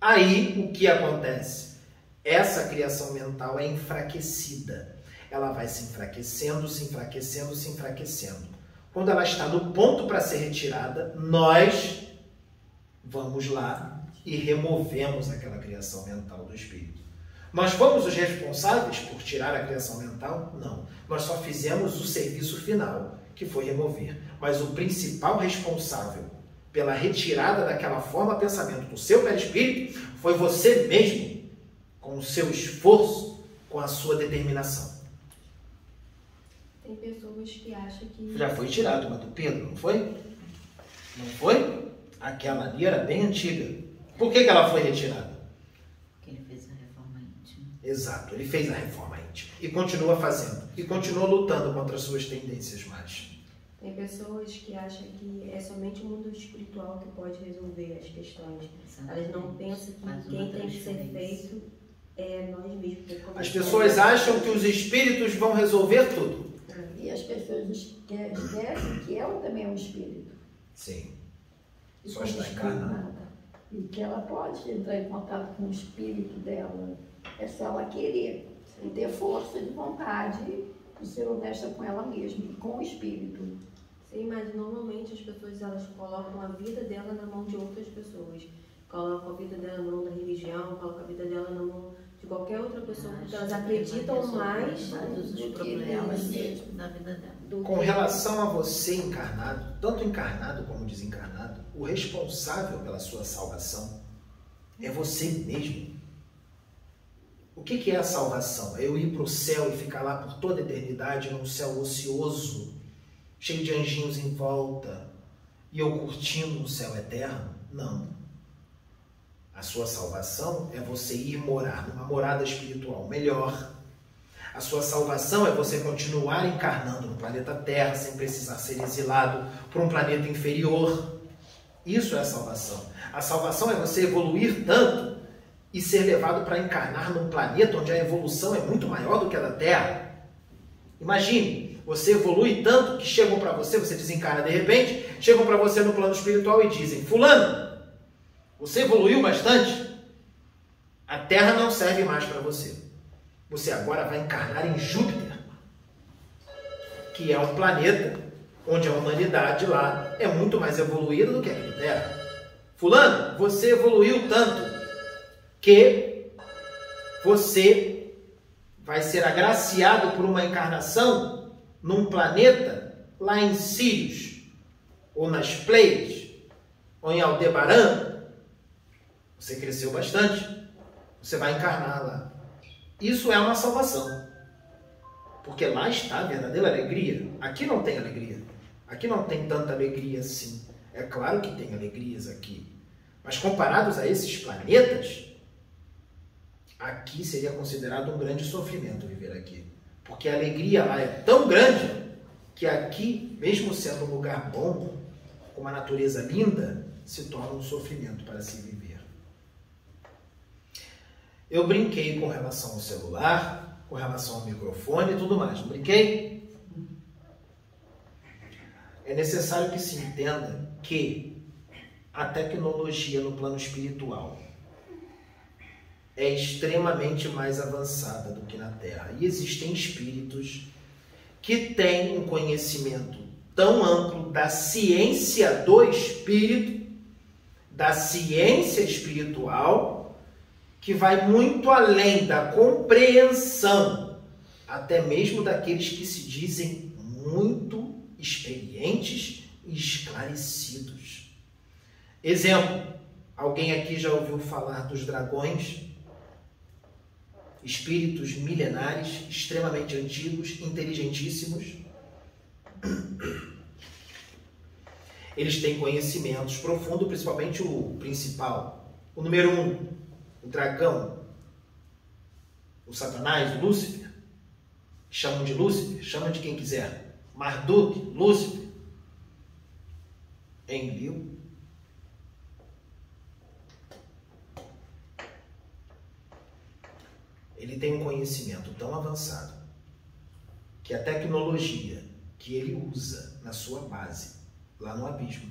Aí o que acontece? Essa criação mental é enfraquecida. Ela vai se enfraquecendo, se enfraquecendo, se enfraquecendo. Quando ela está no ponto para ser retirada, nós vamos lá e removemos aquela criação mental do espírito. Nós fomos os responsáveis por tirar a criação mental? Não. Nós só fizemos o serviço final, que foi remover. Mas o principal responsável pela retirada daquela forma pensamento do seu perispírito foi você mesmo, com o seu esforço, com a sua determinação. Tem pessoas que acham que. Já foi tirado uma do Pedro, não foi? Não foi? Aquela ali era bem antiga. Por que, que ela foi retirada? Que ele fez a reforma íntima. Exato, ele fez a reforma íntima e continua fazendo e continua lutando contra as suas tendências más. Tem pessoas que acham que é somente o mundo espiritual que pode resolver as questões. Elas não pensam que uma quem tem que ser feito é nós mesmos. porque As pessoas acham que os espíritos vão resolver tudo. E as pessoas esque- esquecem que ela também é um espírito. Sim. E Só está encarnada. E que ela pode entrar em contato com o espírito dela. É só ela querer. E ter força de vontade e ser honesta com ela mesma e com o espírito. Sim, mas normalmente as pessoas elas colocam a vida dela na mão de outras pessoas. Colocam a vida dela na mão da religião, colocam a vida dela na mão de qualquer outra pessoa, porque elas acreditam mais todos do que mesmas. da vida dela. Com que relação a você encarnado, tanto encarnado como desencarnado, o responsável pela sua salvação é você mesmo. O que que é a salvação? É eu ir para o céu e ficar lá por toda a eternidade num céu ocioso, cheio de anjinhos em volta, e eu curtindo o céu eterno? Não. A sua salvação é você ir morar numa morada espiritual melhor. A sua salvação é você continuar encarnando no planeta Terra sem precisar ser exilado para um planeta inferior. Isso é a salvação. A salvação é você evoluir tanto e ser levado para encarnar num planeta onde a evolução é muito maior do que a da Terra. Imagine, você evolui tanto que chegam para você, você desencarna de repente, chegam para você no plano espiritual e dizem: Fulano, você evoluiu bastante? A Terra não serve mais para você. Você agora vai encarnar em Júpiter, que é um planeta onde a humanidade lá é muito mais evoluída do que aqui na Terra. Fulano, você evoluiu tanto que você vai ser agraciado por uma encarnação num planeta lá em Sirius, ou nas Pleiades, ou em Aldebaran. Você cresceu bastante, você vai encarnar lá. Isso é uma salvação. Porque lá está a verdadeira alegria. Aqui não tem alegria. Aqui não tem tanta alegria assim. É claro que tem alegrias aqui. Mas comparados a esses planetas, aqui seria considerado um grande sofrimento viver aqui. Porque a alegria lá é tão grande que aqui, mesmo sendo um lugar bom, com uma natureza linda, se torna um sofrimento para se viver. Eu brinquei com relação ao celular, com relação ao microfone e tudo mais. Brinquei? É necessário que se entenda que a tecnologia no plano espiritual é extremamente mais avançada do que na Terra. E existem espíritos que têm um conhecimento tão amplo da ciência do espírito, da ciência espiritual, que vai muito além da compreensão, até mesmo daqueles que se dizem muito experientes e esclarecidos. Exemplo: alguém aqui já ouviu falar dos dragões? Espíritos milenares, extremamente antigos, inteligentíssimos. Eles têm conhecimentos profundos, principalmente o principal, o número um, o dragão, o Satanás, o Lúcifer. Chamam de Lúcifer, chamam de quem quiser. Marduk, Lúcifer. Enlil. Ele tem um conhecimento tão avançado que a tecnologia que ele usa na sua base, lá no abismo,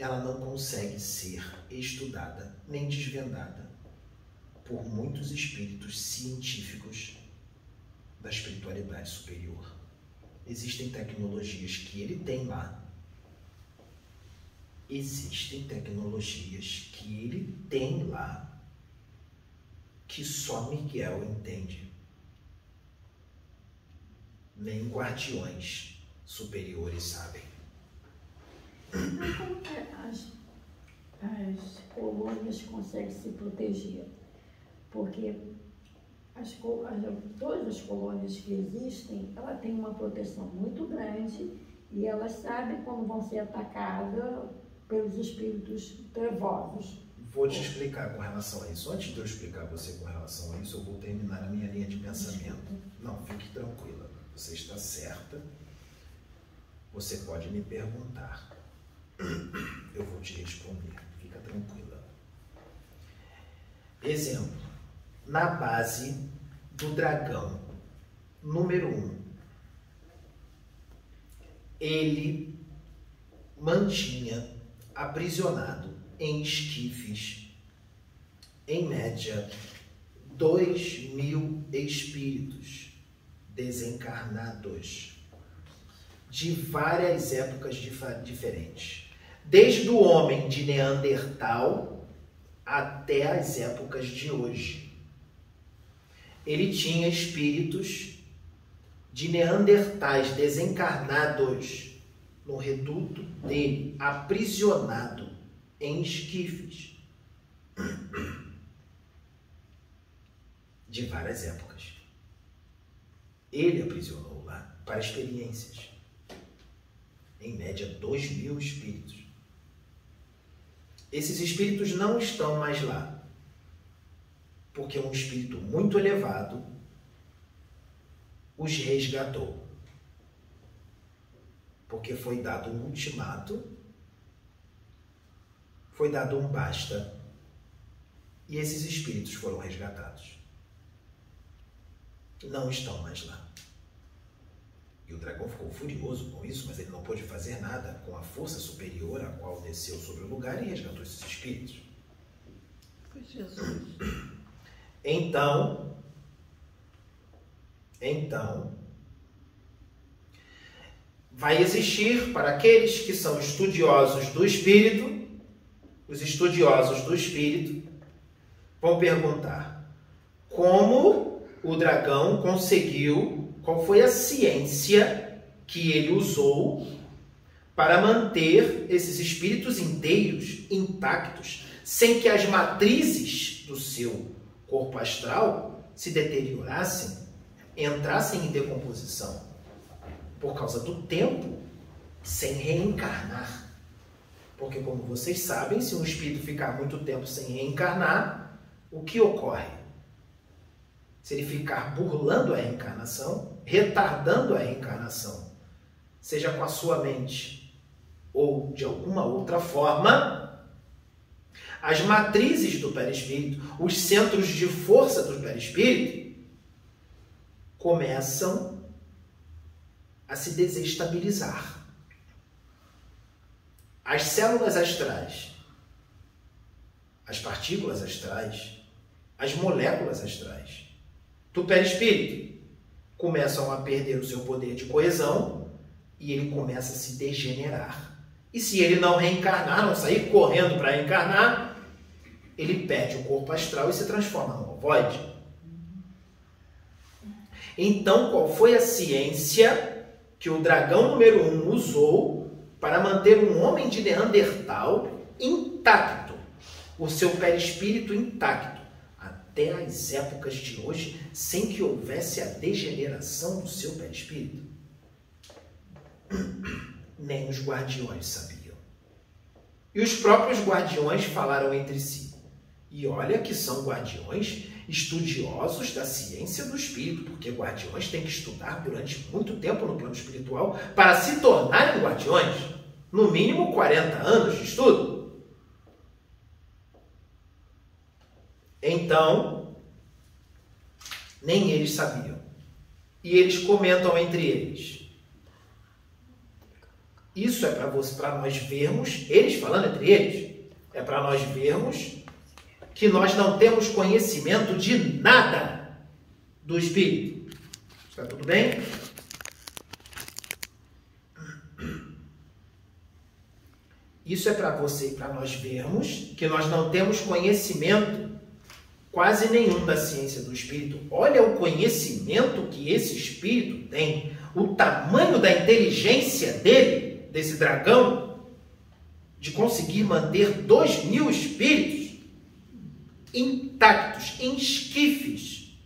ela não consegue ser estudada nem desvendada por muitos espíritos científicos da espiritualidade superior. Existem tecnologias que ele tem lá. Existem tecnologias que ele tem lá que só Miguel entende. Nem guardiões superiores sabem. Mas como que as, as colônias conseguem se proteger? Porque as, as- todas as colônias que existem, ela tem uma proteção muito grande e elas sabem quando vão ser atacadas pelos espíritos trevosos. Vou te explicar com relação a isso. Antes de eu explicar você com relação a isso, eu vou terminar a minha linha de pensamento. Não, fique tranquila. Você está certa. Você pode me perguntar. Eu vou te responder. Fica tranquila. Exemplo. Na base do dragão número 1, um, ele mantinha aprisionado em esquifes, em média, dois mil espíritos desencarnados de várias épocas diferentes. Desde o homem de Neandertal até as épocas de hoje. Ele tinha espíritos de Neandertais desencarnados no reduto dele, aprisionado em esquifes de várias épocas. Ele aprisionou lá para experiências. Em média, dois mil espíritos. Esses espíritos não estão mais lá, porque um espírito muito elevado os resgatou. Porque foi dado um ultimato foi dado um basta e esses espíritos foram resgatados. Não estão mais lá. E o dragão ficou furioso com isso, mas ele não pôde fazer nada com a força superior a qual desceu sobre o lugar e resgatou esses espíritos. Foi Jesus. Então, então, vai existir para aqueles que são estudiosos do espírito, os estudiosos do espírito vão perguntar como o dragão conseguiu, qual foi a ciência que ele usou para manter esses espíritos inteiros, intactos, sem que as matrizes do seu corpo astral se deteriorassem, entrassem em decomposição por causa do tempo, sem reencarnar. Porque, como vocês sabem, se um espírito ficar muito tempo sem reencarnar, o que ocorre? Se ele ficar burlando a reencarnação, retardando a reencarnação, seja com a sua mente ou de alguma outra forma, as matrizes do perispírito, os centros de força do perispírito, começam a se desestabilizar. As células astrais, as partículas astrais, as moléculas astrais do perispírito começam a perder o seu poder de coesão e ele começa a se degenerar. E se ele não reencarnar, não sair correndo para reencarnar, ele perde o corpo astral e se transforma num ovoide. Então, qual foi a ciência que o dragão número um usou para manter um homem de Neandertal intacto, o seu perispírito intacto, até as épocas de hoje, sem que houvesse a degeneração do seu perispírito? <clears throat> Nem os guardiões sabiam. E os próprios guardiões falaram entre si. E olha que são guardiões estudiosos da ciência do espírito, porque guardiões têm que estudar durante muito tempo no plano espiritual para se tornarem guardiões. No mínimo 40 anos de estudo. Então, nem eles sabiam. E eles comentam entre eles. Isso é para nós vermos, eles falando entre eles, é para nós vermos que nós não temos conhecimento de nada do Espírito. Está tudo bem? Isso é para você e para nós vermos que nós não temos conhecimento quase nenhum da ciência do espírito. Olha o conhecimento que esse espírito tem, o tamanho da inteligência dele, desse dragão, de conseguir manter dois mil espíritos intactos, em esquifes,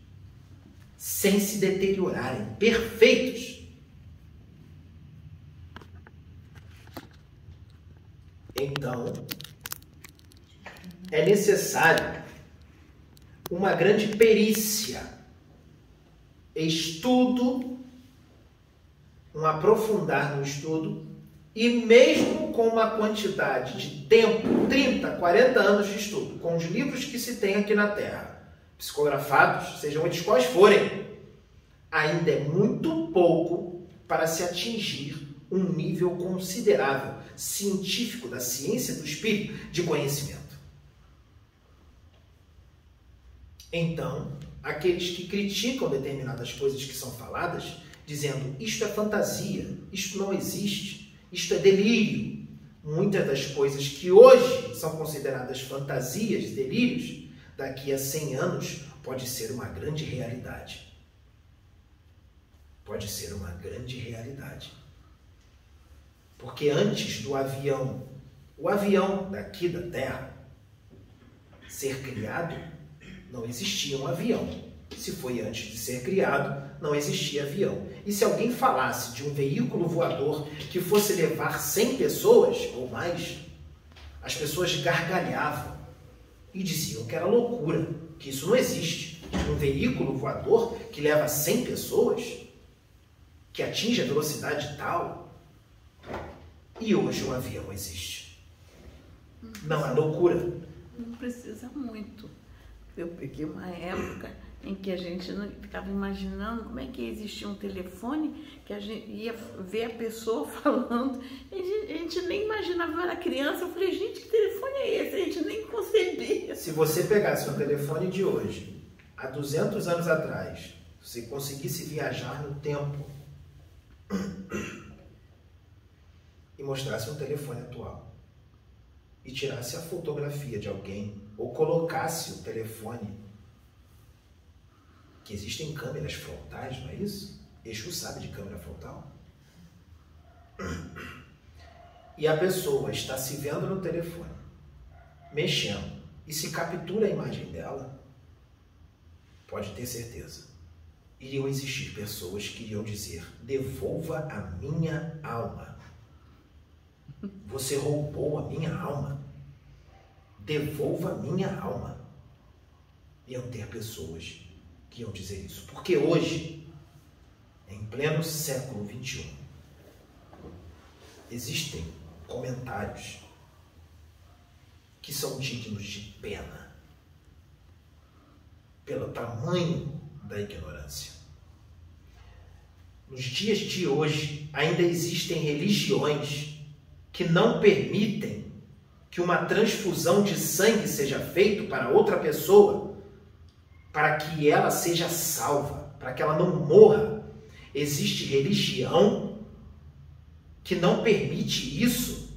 sem se deteriorarem, perfeitos. Então, é necessário uma grande perícia, estudo, um aprofundar no estudo, e mesmo com uma quantidade de tempo, 30, 40 anos de estudo, com os livros que se tem aqui na Terra, psicografados, sejam eles quais forem, ainda é muito pouco para se atingir um nível considerável científico da ciência do espírito de conhecimento. Então, aqueles que criticam determinadas coisas que são faladas, dizendo isto é fantasia, isto não existe, isto é delírio, muitas das coisas que hoje são consideradas fantasias, delírios, daqui a 100 anos pode ser uma grande realidade. Pode ser uma grande realidade. Porque antes do avião, o avião daqui da Terra ser criado, não existia um avião. Se foi antes de ser criado, não existia avião. E se alguém falasse de um veículo voador que fosse levar 100 pessoas ou mais, as pessoas gargalhavam e diziam que era loucura, que isso não existe. Um veículo voador que leva 100 pessoas, que atinge a velocidade tal. E hoje o avião existe. Não é loucura. Não precisa muito. Eu peguei uma época em que a gente não ficava imaginando como é que existia um telefone que a gente ia ver a pessoa <laughs> falando. A gente, a gente nem imaginava, eu era criança, eu falei, gente, que telefone é esse? A gente nem concebia. Se você pegasse um telefone de hoje, há 200 anos atrás, se conseguisse viajar no tempo e mostrasse um telefone atual e tirasse a fotografia de alguém ou colocasse o telefone, que existem câmeras frontais, não é isso? Exu sabe de câmera frontal. E a pessoa está se vendo no telefone, mexendo, e se captura a imagem dela, pode ter certeza. Iriam existir pessoas que iriam dizer: devolva a minha alma. Você roubou a minha alma devolva minha alma. Iam ter pessoas que iam dizer isso. Porque hoje, em pleno século XXI, existem comentários que são dignos de pena pelo tamanho da ignorância. Nos dias de hoje, ainda existem religiões que não permitem que uma transfusão de sangue seja feita para outra pessoa, para que ela seja salva, para que ela não morra. Existe religião que não permite isso.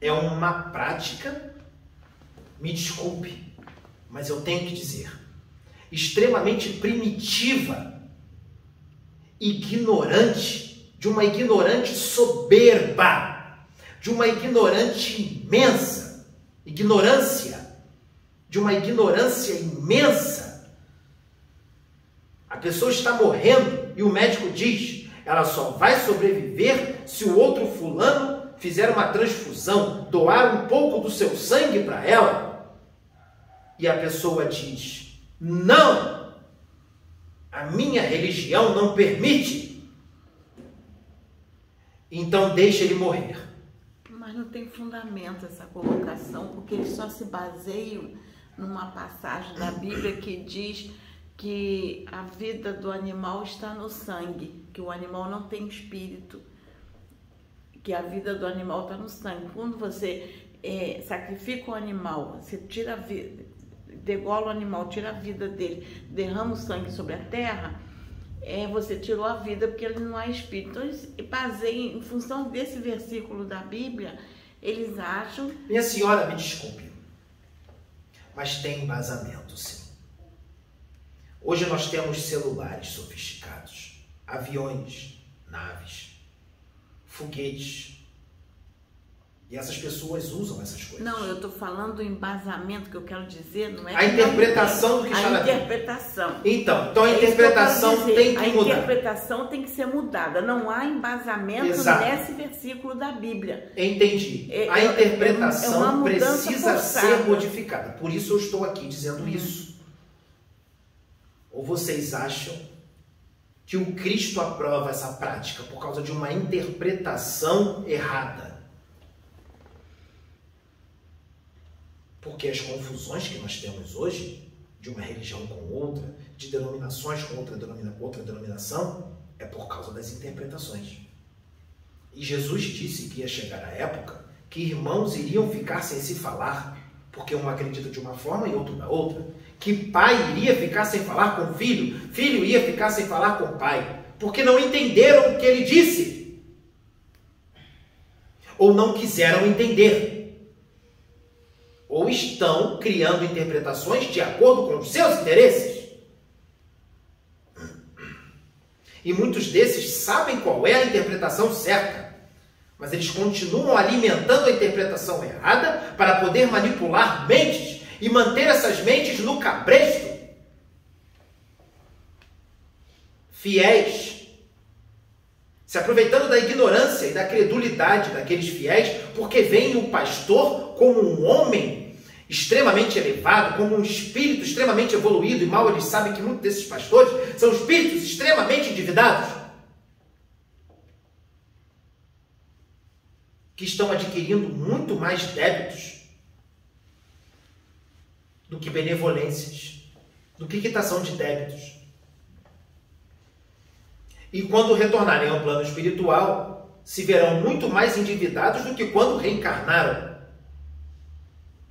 É uma prática, me desculpe, mas eu tenho que dizer, extremamente primitiva, ignorante, de uma ignorante soberba de uma ignorante imensa, ignorância, de uma ignorância imensa. A pessoa está morrendo e o médico diz: ela só vai sobreviver se o outro fulano fizer uma transfusão, doar um pouco do seu sangue para ela. E a pessoa diz: não, a minha religião não permite. Então deixe ele morrer não tem fundamento essa colocação, porque eles só se baseiam numa passagem da Bíblia que diz que a vida do animal está no sangue, que o animal não tem espírito. que a vida do animal está no sangue. Quando você é, sacrifica o animal, você tira a vida, degola o animal, tira a vida dele, derrama o sangue sobre a terra, é, você tirou a vida porque ele não é espírito. Então, eles baseiam, em função desse versículo da Bíblia, eles acham. Minha senhora, me desculpe, mas tem embasamento, sim. Hoje nós temos celulares sofisticados, aviões, naves, foguetes. E essas pessoas usam essas coisas. Não, eu estou falando do embasamento que eu quero dizer, não é a interpretação do que está na Bíblia. A interpretação. Então, então a é interpretação tem que a mudar. A interpretação tem que ser mudada. Não há embasamento Exato. nesse versículo da Bíblia. Entendi. É, a é, interpretação é precisa forçada. ser modificada. Por isso eu estou aqui dizendo hum. isso. Ou vocês acham que o Cristo aprova essa prática por causa de uma interpretação errada? Porque as confusões que nós temos hoje, de uma religião com outra, de denominações com outra, denomina, outra denominação, é por causa das interpretações. E Jesus disse que ia chegar a época que irmãos iriam ficar sem se falar, porque um acredita de uma forma e outro da outra. Que pai iria ficar sem falar com filho, filho ia ficar sem falar com pai, porque não entenderam o que ele disse. Ou não quiseram entender ou estão criando interpretações de acordo com os seus interesses. E muitos desses sabem qual é a interpretação certa, mas eles continuam alimentando a interpretação errada para poder manipular mentes e manter essas mentes no cabresto. Fiéis, se aproveitando da ignorância e da credulidade daqueles fiéis, porque veem o pastor como um homem extremamente elevado, como um espírito extremamente evoluído, e mal eles sabem que muitos desses pastores são espíritos extremamente endividados, que estão adquirindo muito mais débitos do que benevolências, do que quitação de débitos. E quando retornarem ao plano espiritual, se verão muito mais endividados do que quando reencarnaram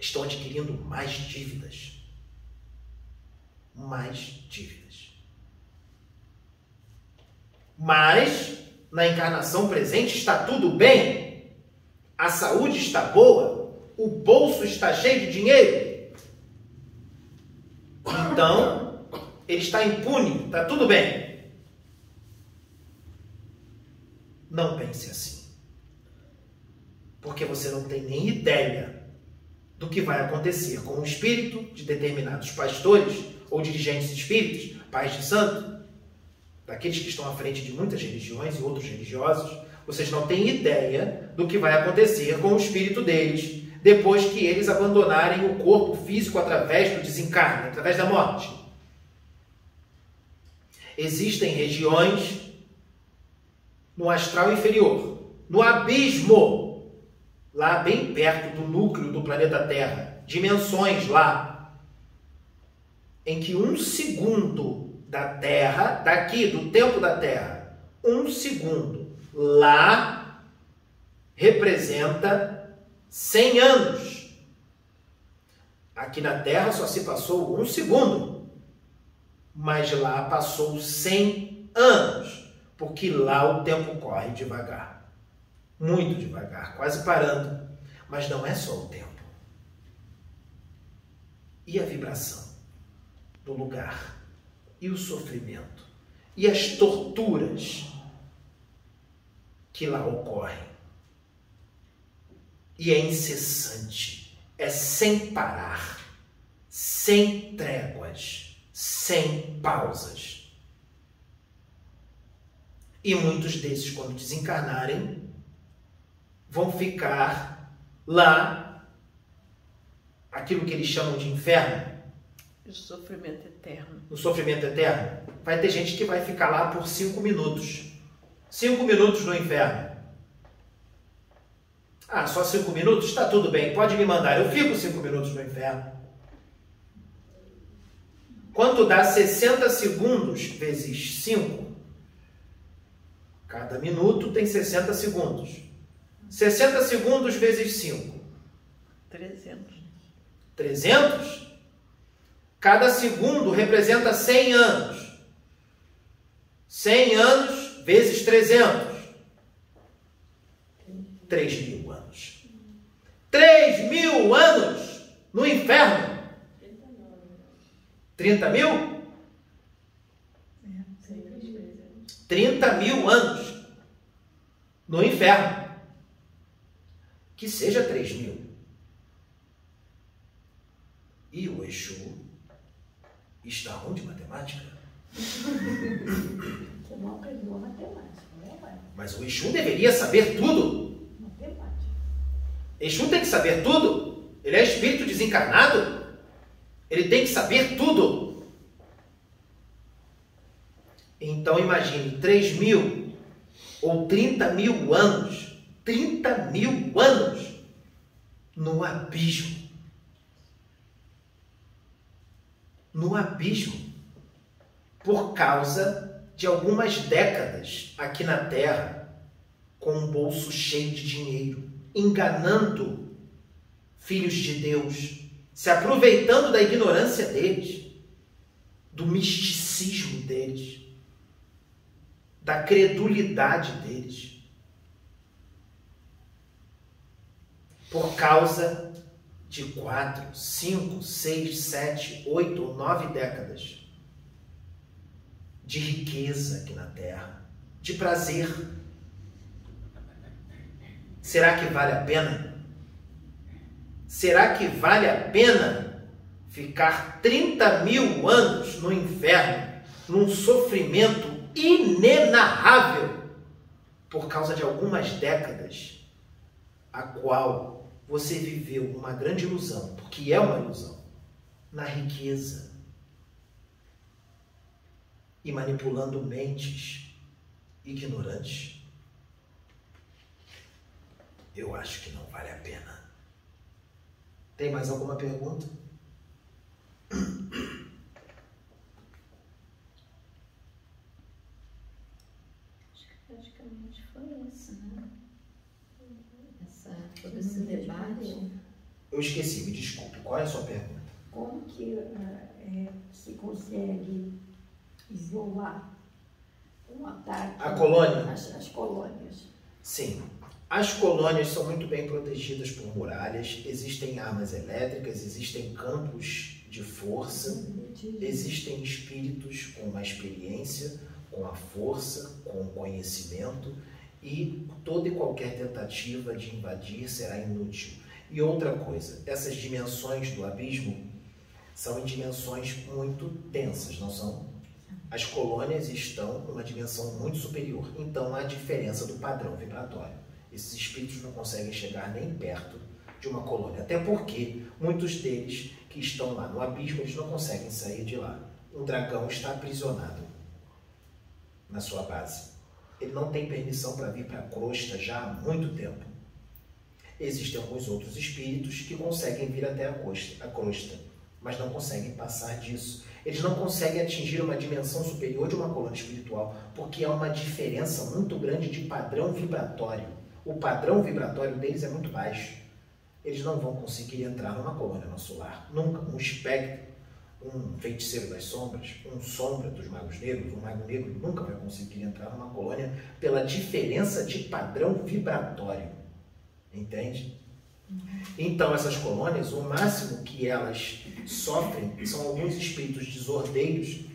estão adquirindo mais dívidas. Mais dívidas. Mas, na encarnação presente, está tudo bem. A saúde está boa. O bolso está cheio de dinheiro. Então, ele está impune. Está tudo bem. Não pense assim. Porque você não tem nem ideia do que vai acontecer com o espírito de determinados pastores ou dirigentes espíritos, pais de santo, daqueles que estão à frente de muitas religiões e outros religiosos, vocês não têm ideia do que vai acontecer com o espírito deles depois que eles abandonarem o corpo físico através do desencarne, através da morte. Existem regiões no astral inferior, no abismo lá bem perto do núcleo do planeta Terra, dimensões lá, em que um segundo da Terra, daqui, do tempo da Terra, um segundo lá representa 100 anos. Aqui na Terra só se passou um segundo, mas lá passou 100 anos, porque lá o tempo corre devagar muito devagar, quase parando. Mas não é só o tempo. E a vibração do lugar, e o sofrimento, e as torturas que lá ocorrem. E é incessante, é sem parar, sem tréguas, sem pausas. E muitos desses, quando desencarnarem, vão ficar lá, aquilo que eles chamam de inferno. O sofrimento eterno. O sofrimento eterno. Vai ter gente que vai ficar lá por cinco minutos. Cinco minutos no inferno. Ah, só cinco minutos? Está tudo bem, pode me mandar. Eu fico cinco minutos no inferno. Quanto dá 60 segundos vezes 5? Cada minuto tem 60 segundos. 60 segundos vezes 5. 300. 300? Cada segundo representa 100 anos. 100 anos vezes 300. 3 mil anos. 3 mil anos no inferno. 30 mil? 30 mil anos no inferno. Que seja 3 mil. E o Exu está onde, matemática? Você não aprendeu matemática, né? Mas o Exu deveria saber tudo. Matemática. Exu tem que saber tudo. Ele é espírito desencarnado. Ele tem que saber tudo. Então imagine 3 mil ou 30 mil anos. 30 mil anos no abismo. No abismo. Por causa de algumas décadas aqui na Terra com um bolso cheio de dinheiro, enganando filhos de Deus, se aproveitando da ignorância deles, do misticismo deles, da credulidade deles. Por causa de quatro, cinco, seis, sete, oito ou nove décadas de riqueza aqui na Terra, de prazer. Será que vale a pena? Será que vale a pena ficar 30 mil anos no inferno, num sofrimento inenarrável, por causa de algumas décadas, a qual você viveu uma grande ilusão, porque é uma ilusão, na riqueza e manipulando mentes ignorantes? Eu acho que não vale a pena. Tem mais alguma pergunta? Acho que praticamente foi isso, né? Essa, todo esse debate. Eu esqueci, me desculpe. Qual é a sua pergunta? Como que é, se consegue isolar um ataque A colônia? às, às colônias? Sim. As colônias são muito bem protegidas por muralhas, existem armas elétricas, existem campos de força, existem espíritos com uma experiência, com a força, com o conhecimento e toda e qualquer tentativa de invadir será inútil. E outra coisa, essas dimensões do abismo são em dimensões muito densas, não são? As colônias estão numa dimensão muito superior, então há diferença do padrão vibratório. Esses espíritos não conseguem chegar nem perto de uma colônia, até porque muitos deles que estão lá no abismo, eles não conseguem sair de lá. Um dragão está aprisionado na sua base. Ele não tem permissão para vir para a crosta já há muito tempo. Existem alguns outros espíritos que conseguem vir até a crosta, a crosta, mas não conseguem passar disso. Eles não conseguem atingir uma dimensão superior de uma colônia espiritual, porque há uma diferença muito grande de padrão vibratório. O padrão vibratório deles é muito baixo. Eles não vão conseguir entrar numa colônia nosso lar. Nunca. Um espectro, um feiticeiro das sombras, um sombra dos magos negros, um mago negro nunca vai conseguir entrar numa colônia pela diferença de padrão vibratório. Entende? Então, essas colônias, o máximo que elas sofrem são alguns espíritos desordeiros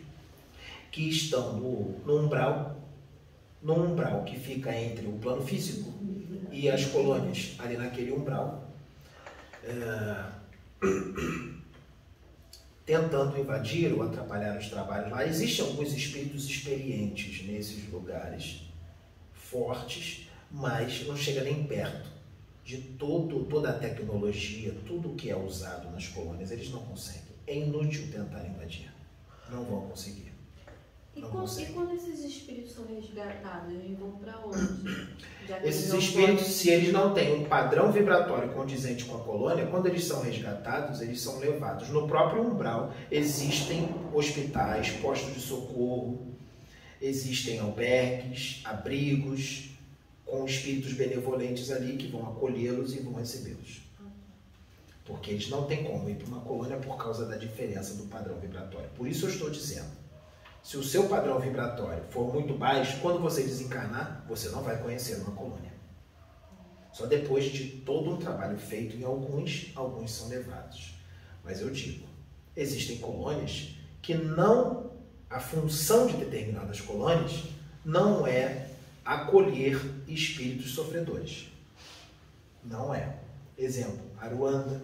que estão no, no umbral, no umbral que fica entre o plano físico e as colônias, ali naquele umbral, é, <clears throat> tentando invadir ou atrapalhar os trabalhos lá. Existem alguns espíritos experientes nesses lugares, fortes, mas não chega nem perto de todo, toda a tecnologia, tudo que é usado nas colônias, eles não conseguem. É inútil tentar invadir. Não vão conseguir. E Não quando, e quando esses espíritos são resgatados, eles vão para onde? Esses espíritos, podem- se eles não têm um padrão vibratório condizente com a colônia, quando eles são resgatados, eles são levados. No próprio umbral existem hospitais, postos de socorro, existem albergues, abrigos, com espíritos benevolentes ali que vão acolhê-los e vão recebê-los. Porque eles não têm como ir para uma colônia por causa da diferença do padrão vibratório. Por isso eu estou dizendo, se o seu padrão vibratório for muito baixo, quando você desencarnar, você não vai conhecer uma colônia. Só depois de todo um trabalho feito em alguns, alguns são levados. Mas eu digo, existem colônias que não, a função de determinadas colônias não é acolher espíritos sofredores. Não é. Exemplo, Aruanda,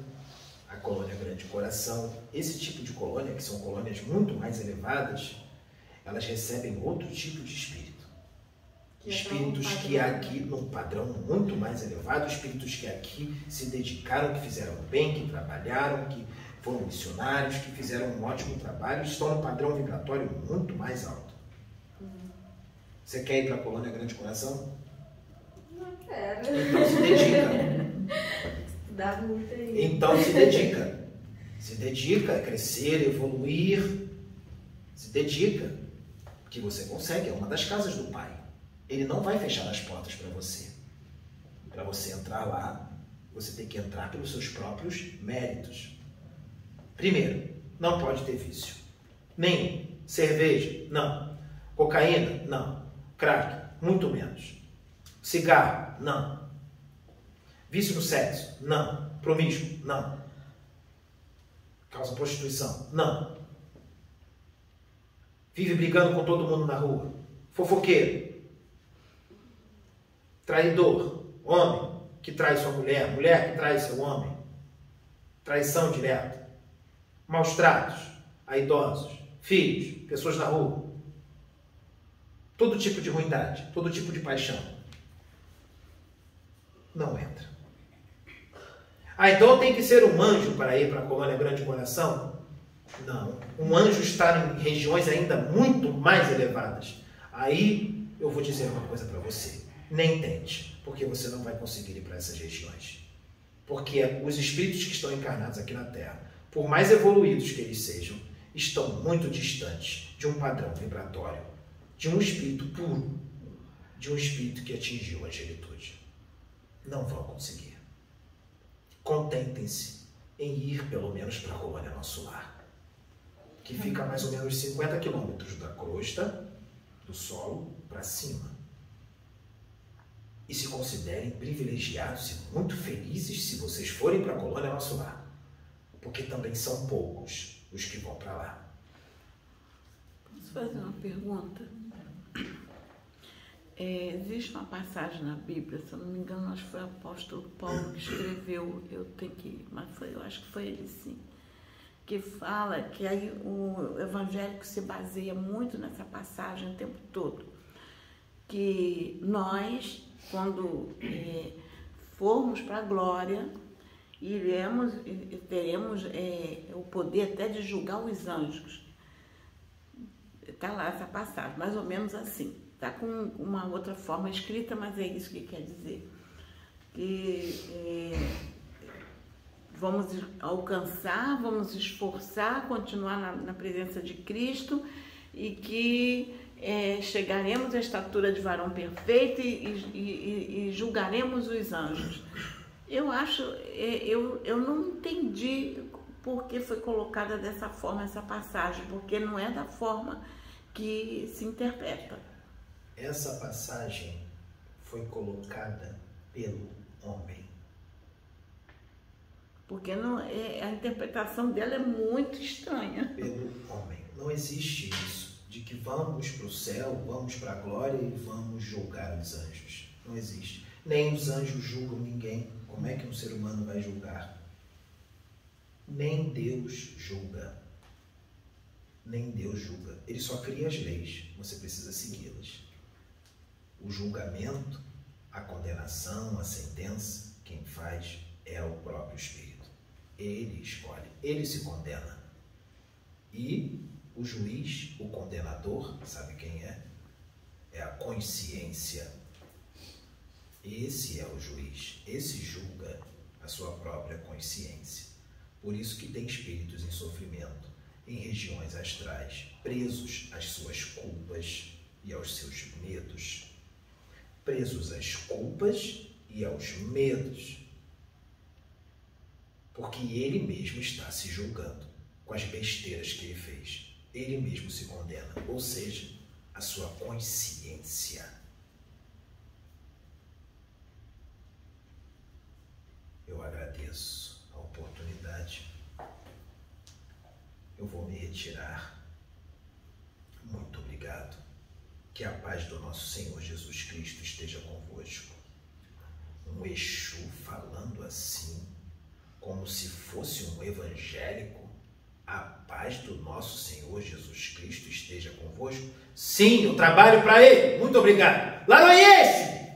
a colônia Grande Coração, esse tipo de colônia, que são colônias muito mais elevadas, elas recebem outro tipo de espírito. Que espíritos é que aqui, num padrão muito mais elevado, espíritos que aqui se dedicaram, que fizeram bem, que trabalharam, que foram missionários, que fizeram um ótimo trabalho, estão num padrão vibratório muito mais alto. Você quer ir para a colônia Grande Coração? Não quero. Então se dedica. Dá muito aí. Então se dedica. Se dedica a crescer, evoluir. Se dedica que você consegue, é uma das casas do Pai. Ele não vai fechar as portas para você. Para você entrar lá, você tem que entrar pelos seus próprios méritos. Primeiro, não pode ter vício. Nenhum. Cerveja? Não. Cocaína? Não. Crack? Muito menos. Cigarro? Não. Vício no sexo? Não. Promíscuo? Não. Causa prostituição? Não. Vive brigando com todo mundo na rua. Fofoqueiro. Traidor. Homem que trai sua mulher. Mulher que trai seu homem. Traição direta. Maus tratos a idosos. Filhos. Pessoas na rua. Todo tipo de ruindade. Todo tipo de paixão. Não entra. Ah, então tem que ser um anjo para ir para a colônia Grande Coração? Não. Um anjo está em regiões ainda muito mais elevadas. Aí eu vou dizer uma coisa para você. Nem tente, porque você não vai conseguir ir para essas regiões. Porque os espíritos que estão encarnados aqui na Terra, por mais evoluídos que eles sejam, estão muito distantes de um padrão vibratório, de um espírito puro, de um espírito que atingiu a angelitude. Não vão conseguir. Contentem-se em ir pelo menos para a colônia Nosso Lar que fica a mais ou menos 50 quilômetros da crosta do solo para cima. E se considerem privilegiados e muito felizes se vocês forem para a colônia Nosso Lar, porque também são poucos os que vão para lá. Posso fazer uma pergunta? É, existe uma passagem na Bíblia, se eu não me engano, acho que foi o apóstolo Paulo que escreveu, eu tenho que, mas foi, eu acho que foi ele sim que fala que aí o evangélico se baseia muito nessa passagem o tempo todo, que nós, quando é, formos para a glória, iremos, teremos é, o poder até de julgar os anjos. Está lá essa passagem, mais ou menos assim. Está com uma outra forma escrita, mas é isso que quer dizer. Que é, vamos alcançar, vamos esforçar, continuar na, na presença de Cristo e que é, chegaremos à estatura de varão perfeito e, e, e, julgaremos os anjos. Eu acho, é, eu, eu não entendi por que foi colocada dessa forma essa passagem, porque não é da forma que se interpreta. Essa passagem foi colocada pelo homem. Porque não, é, a interpretação dela é muito estranha. Pelo homem. Não existe isso de que vamos para o céu, vamos para a glória e vamos julgar os anjos. Não existe. Nem os anjos julgam ninguém. Como é que um ser humano vai julgar? Nem Deus julga. Nem Deus julga. Ele só cria as leis. Você precisa segui-las. O julgamento, a condenação, a sentença, quem faz é o próprio Espírito. Ele escolhe, ele se condena. E o juiz, o condenador, sabe quem é? É a consciência. Esse é o juiz, esse julga a sua própria consciência. Por isso que tem espíritos em sofrimento, em regiões astrais, presos às suas culpas e aos seus medos. Presos às culpas e aos medos. Porque ele mesmo está se julgando com as besteiras que ele fez. Ele mesmo se condena, ou seja, a sua consciência. Eu agradeço a oportunidade. Eu vou me retirar. Muito obrigado. Que a paz do nosso Senhor Jesus Cristo esteja convosco. Um Exu falando assim, como se fosse um evangélico. A paz do nosso Senhor Jesus Cristo esteja convosco. Sim, eu trabalho para Ele. Muito obrigado. Laranhês!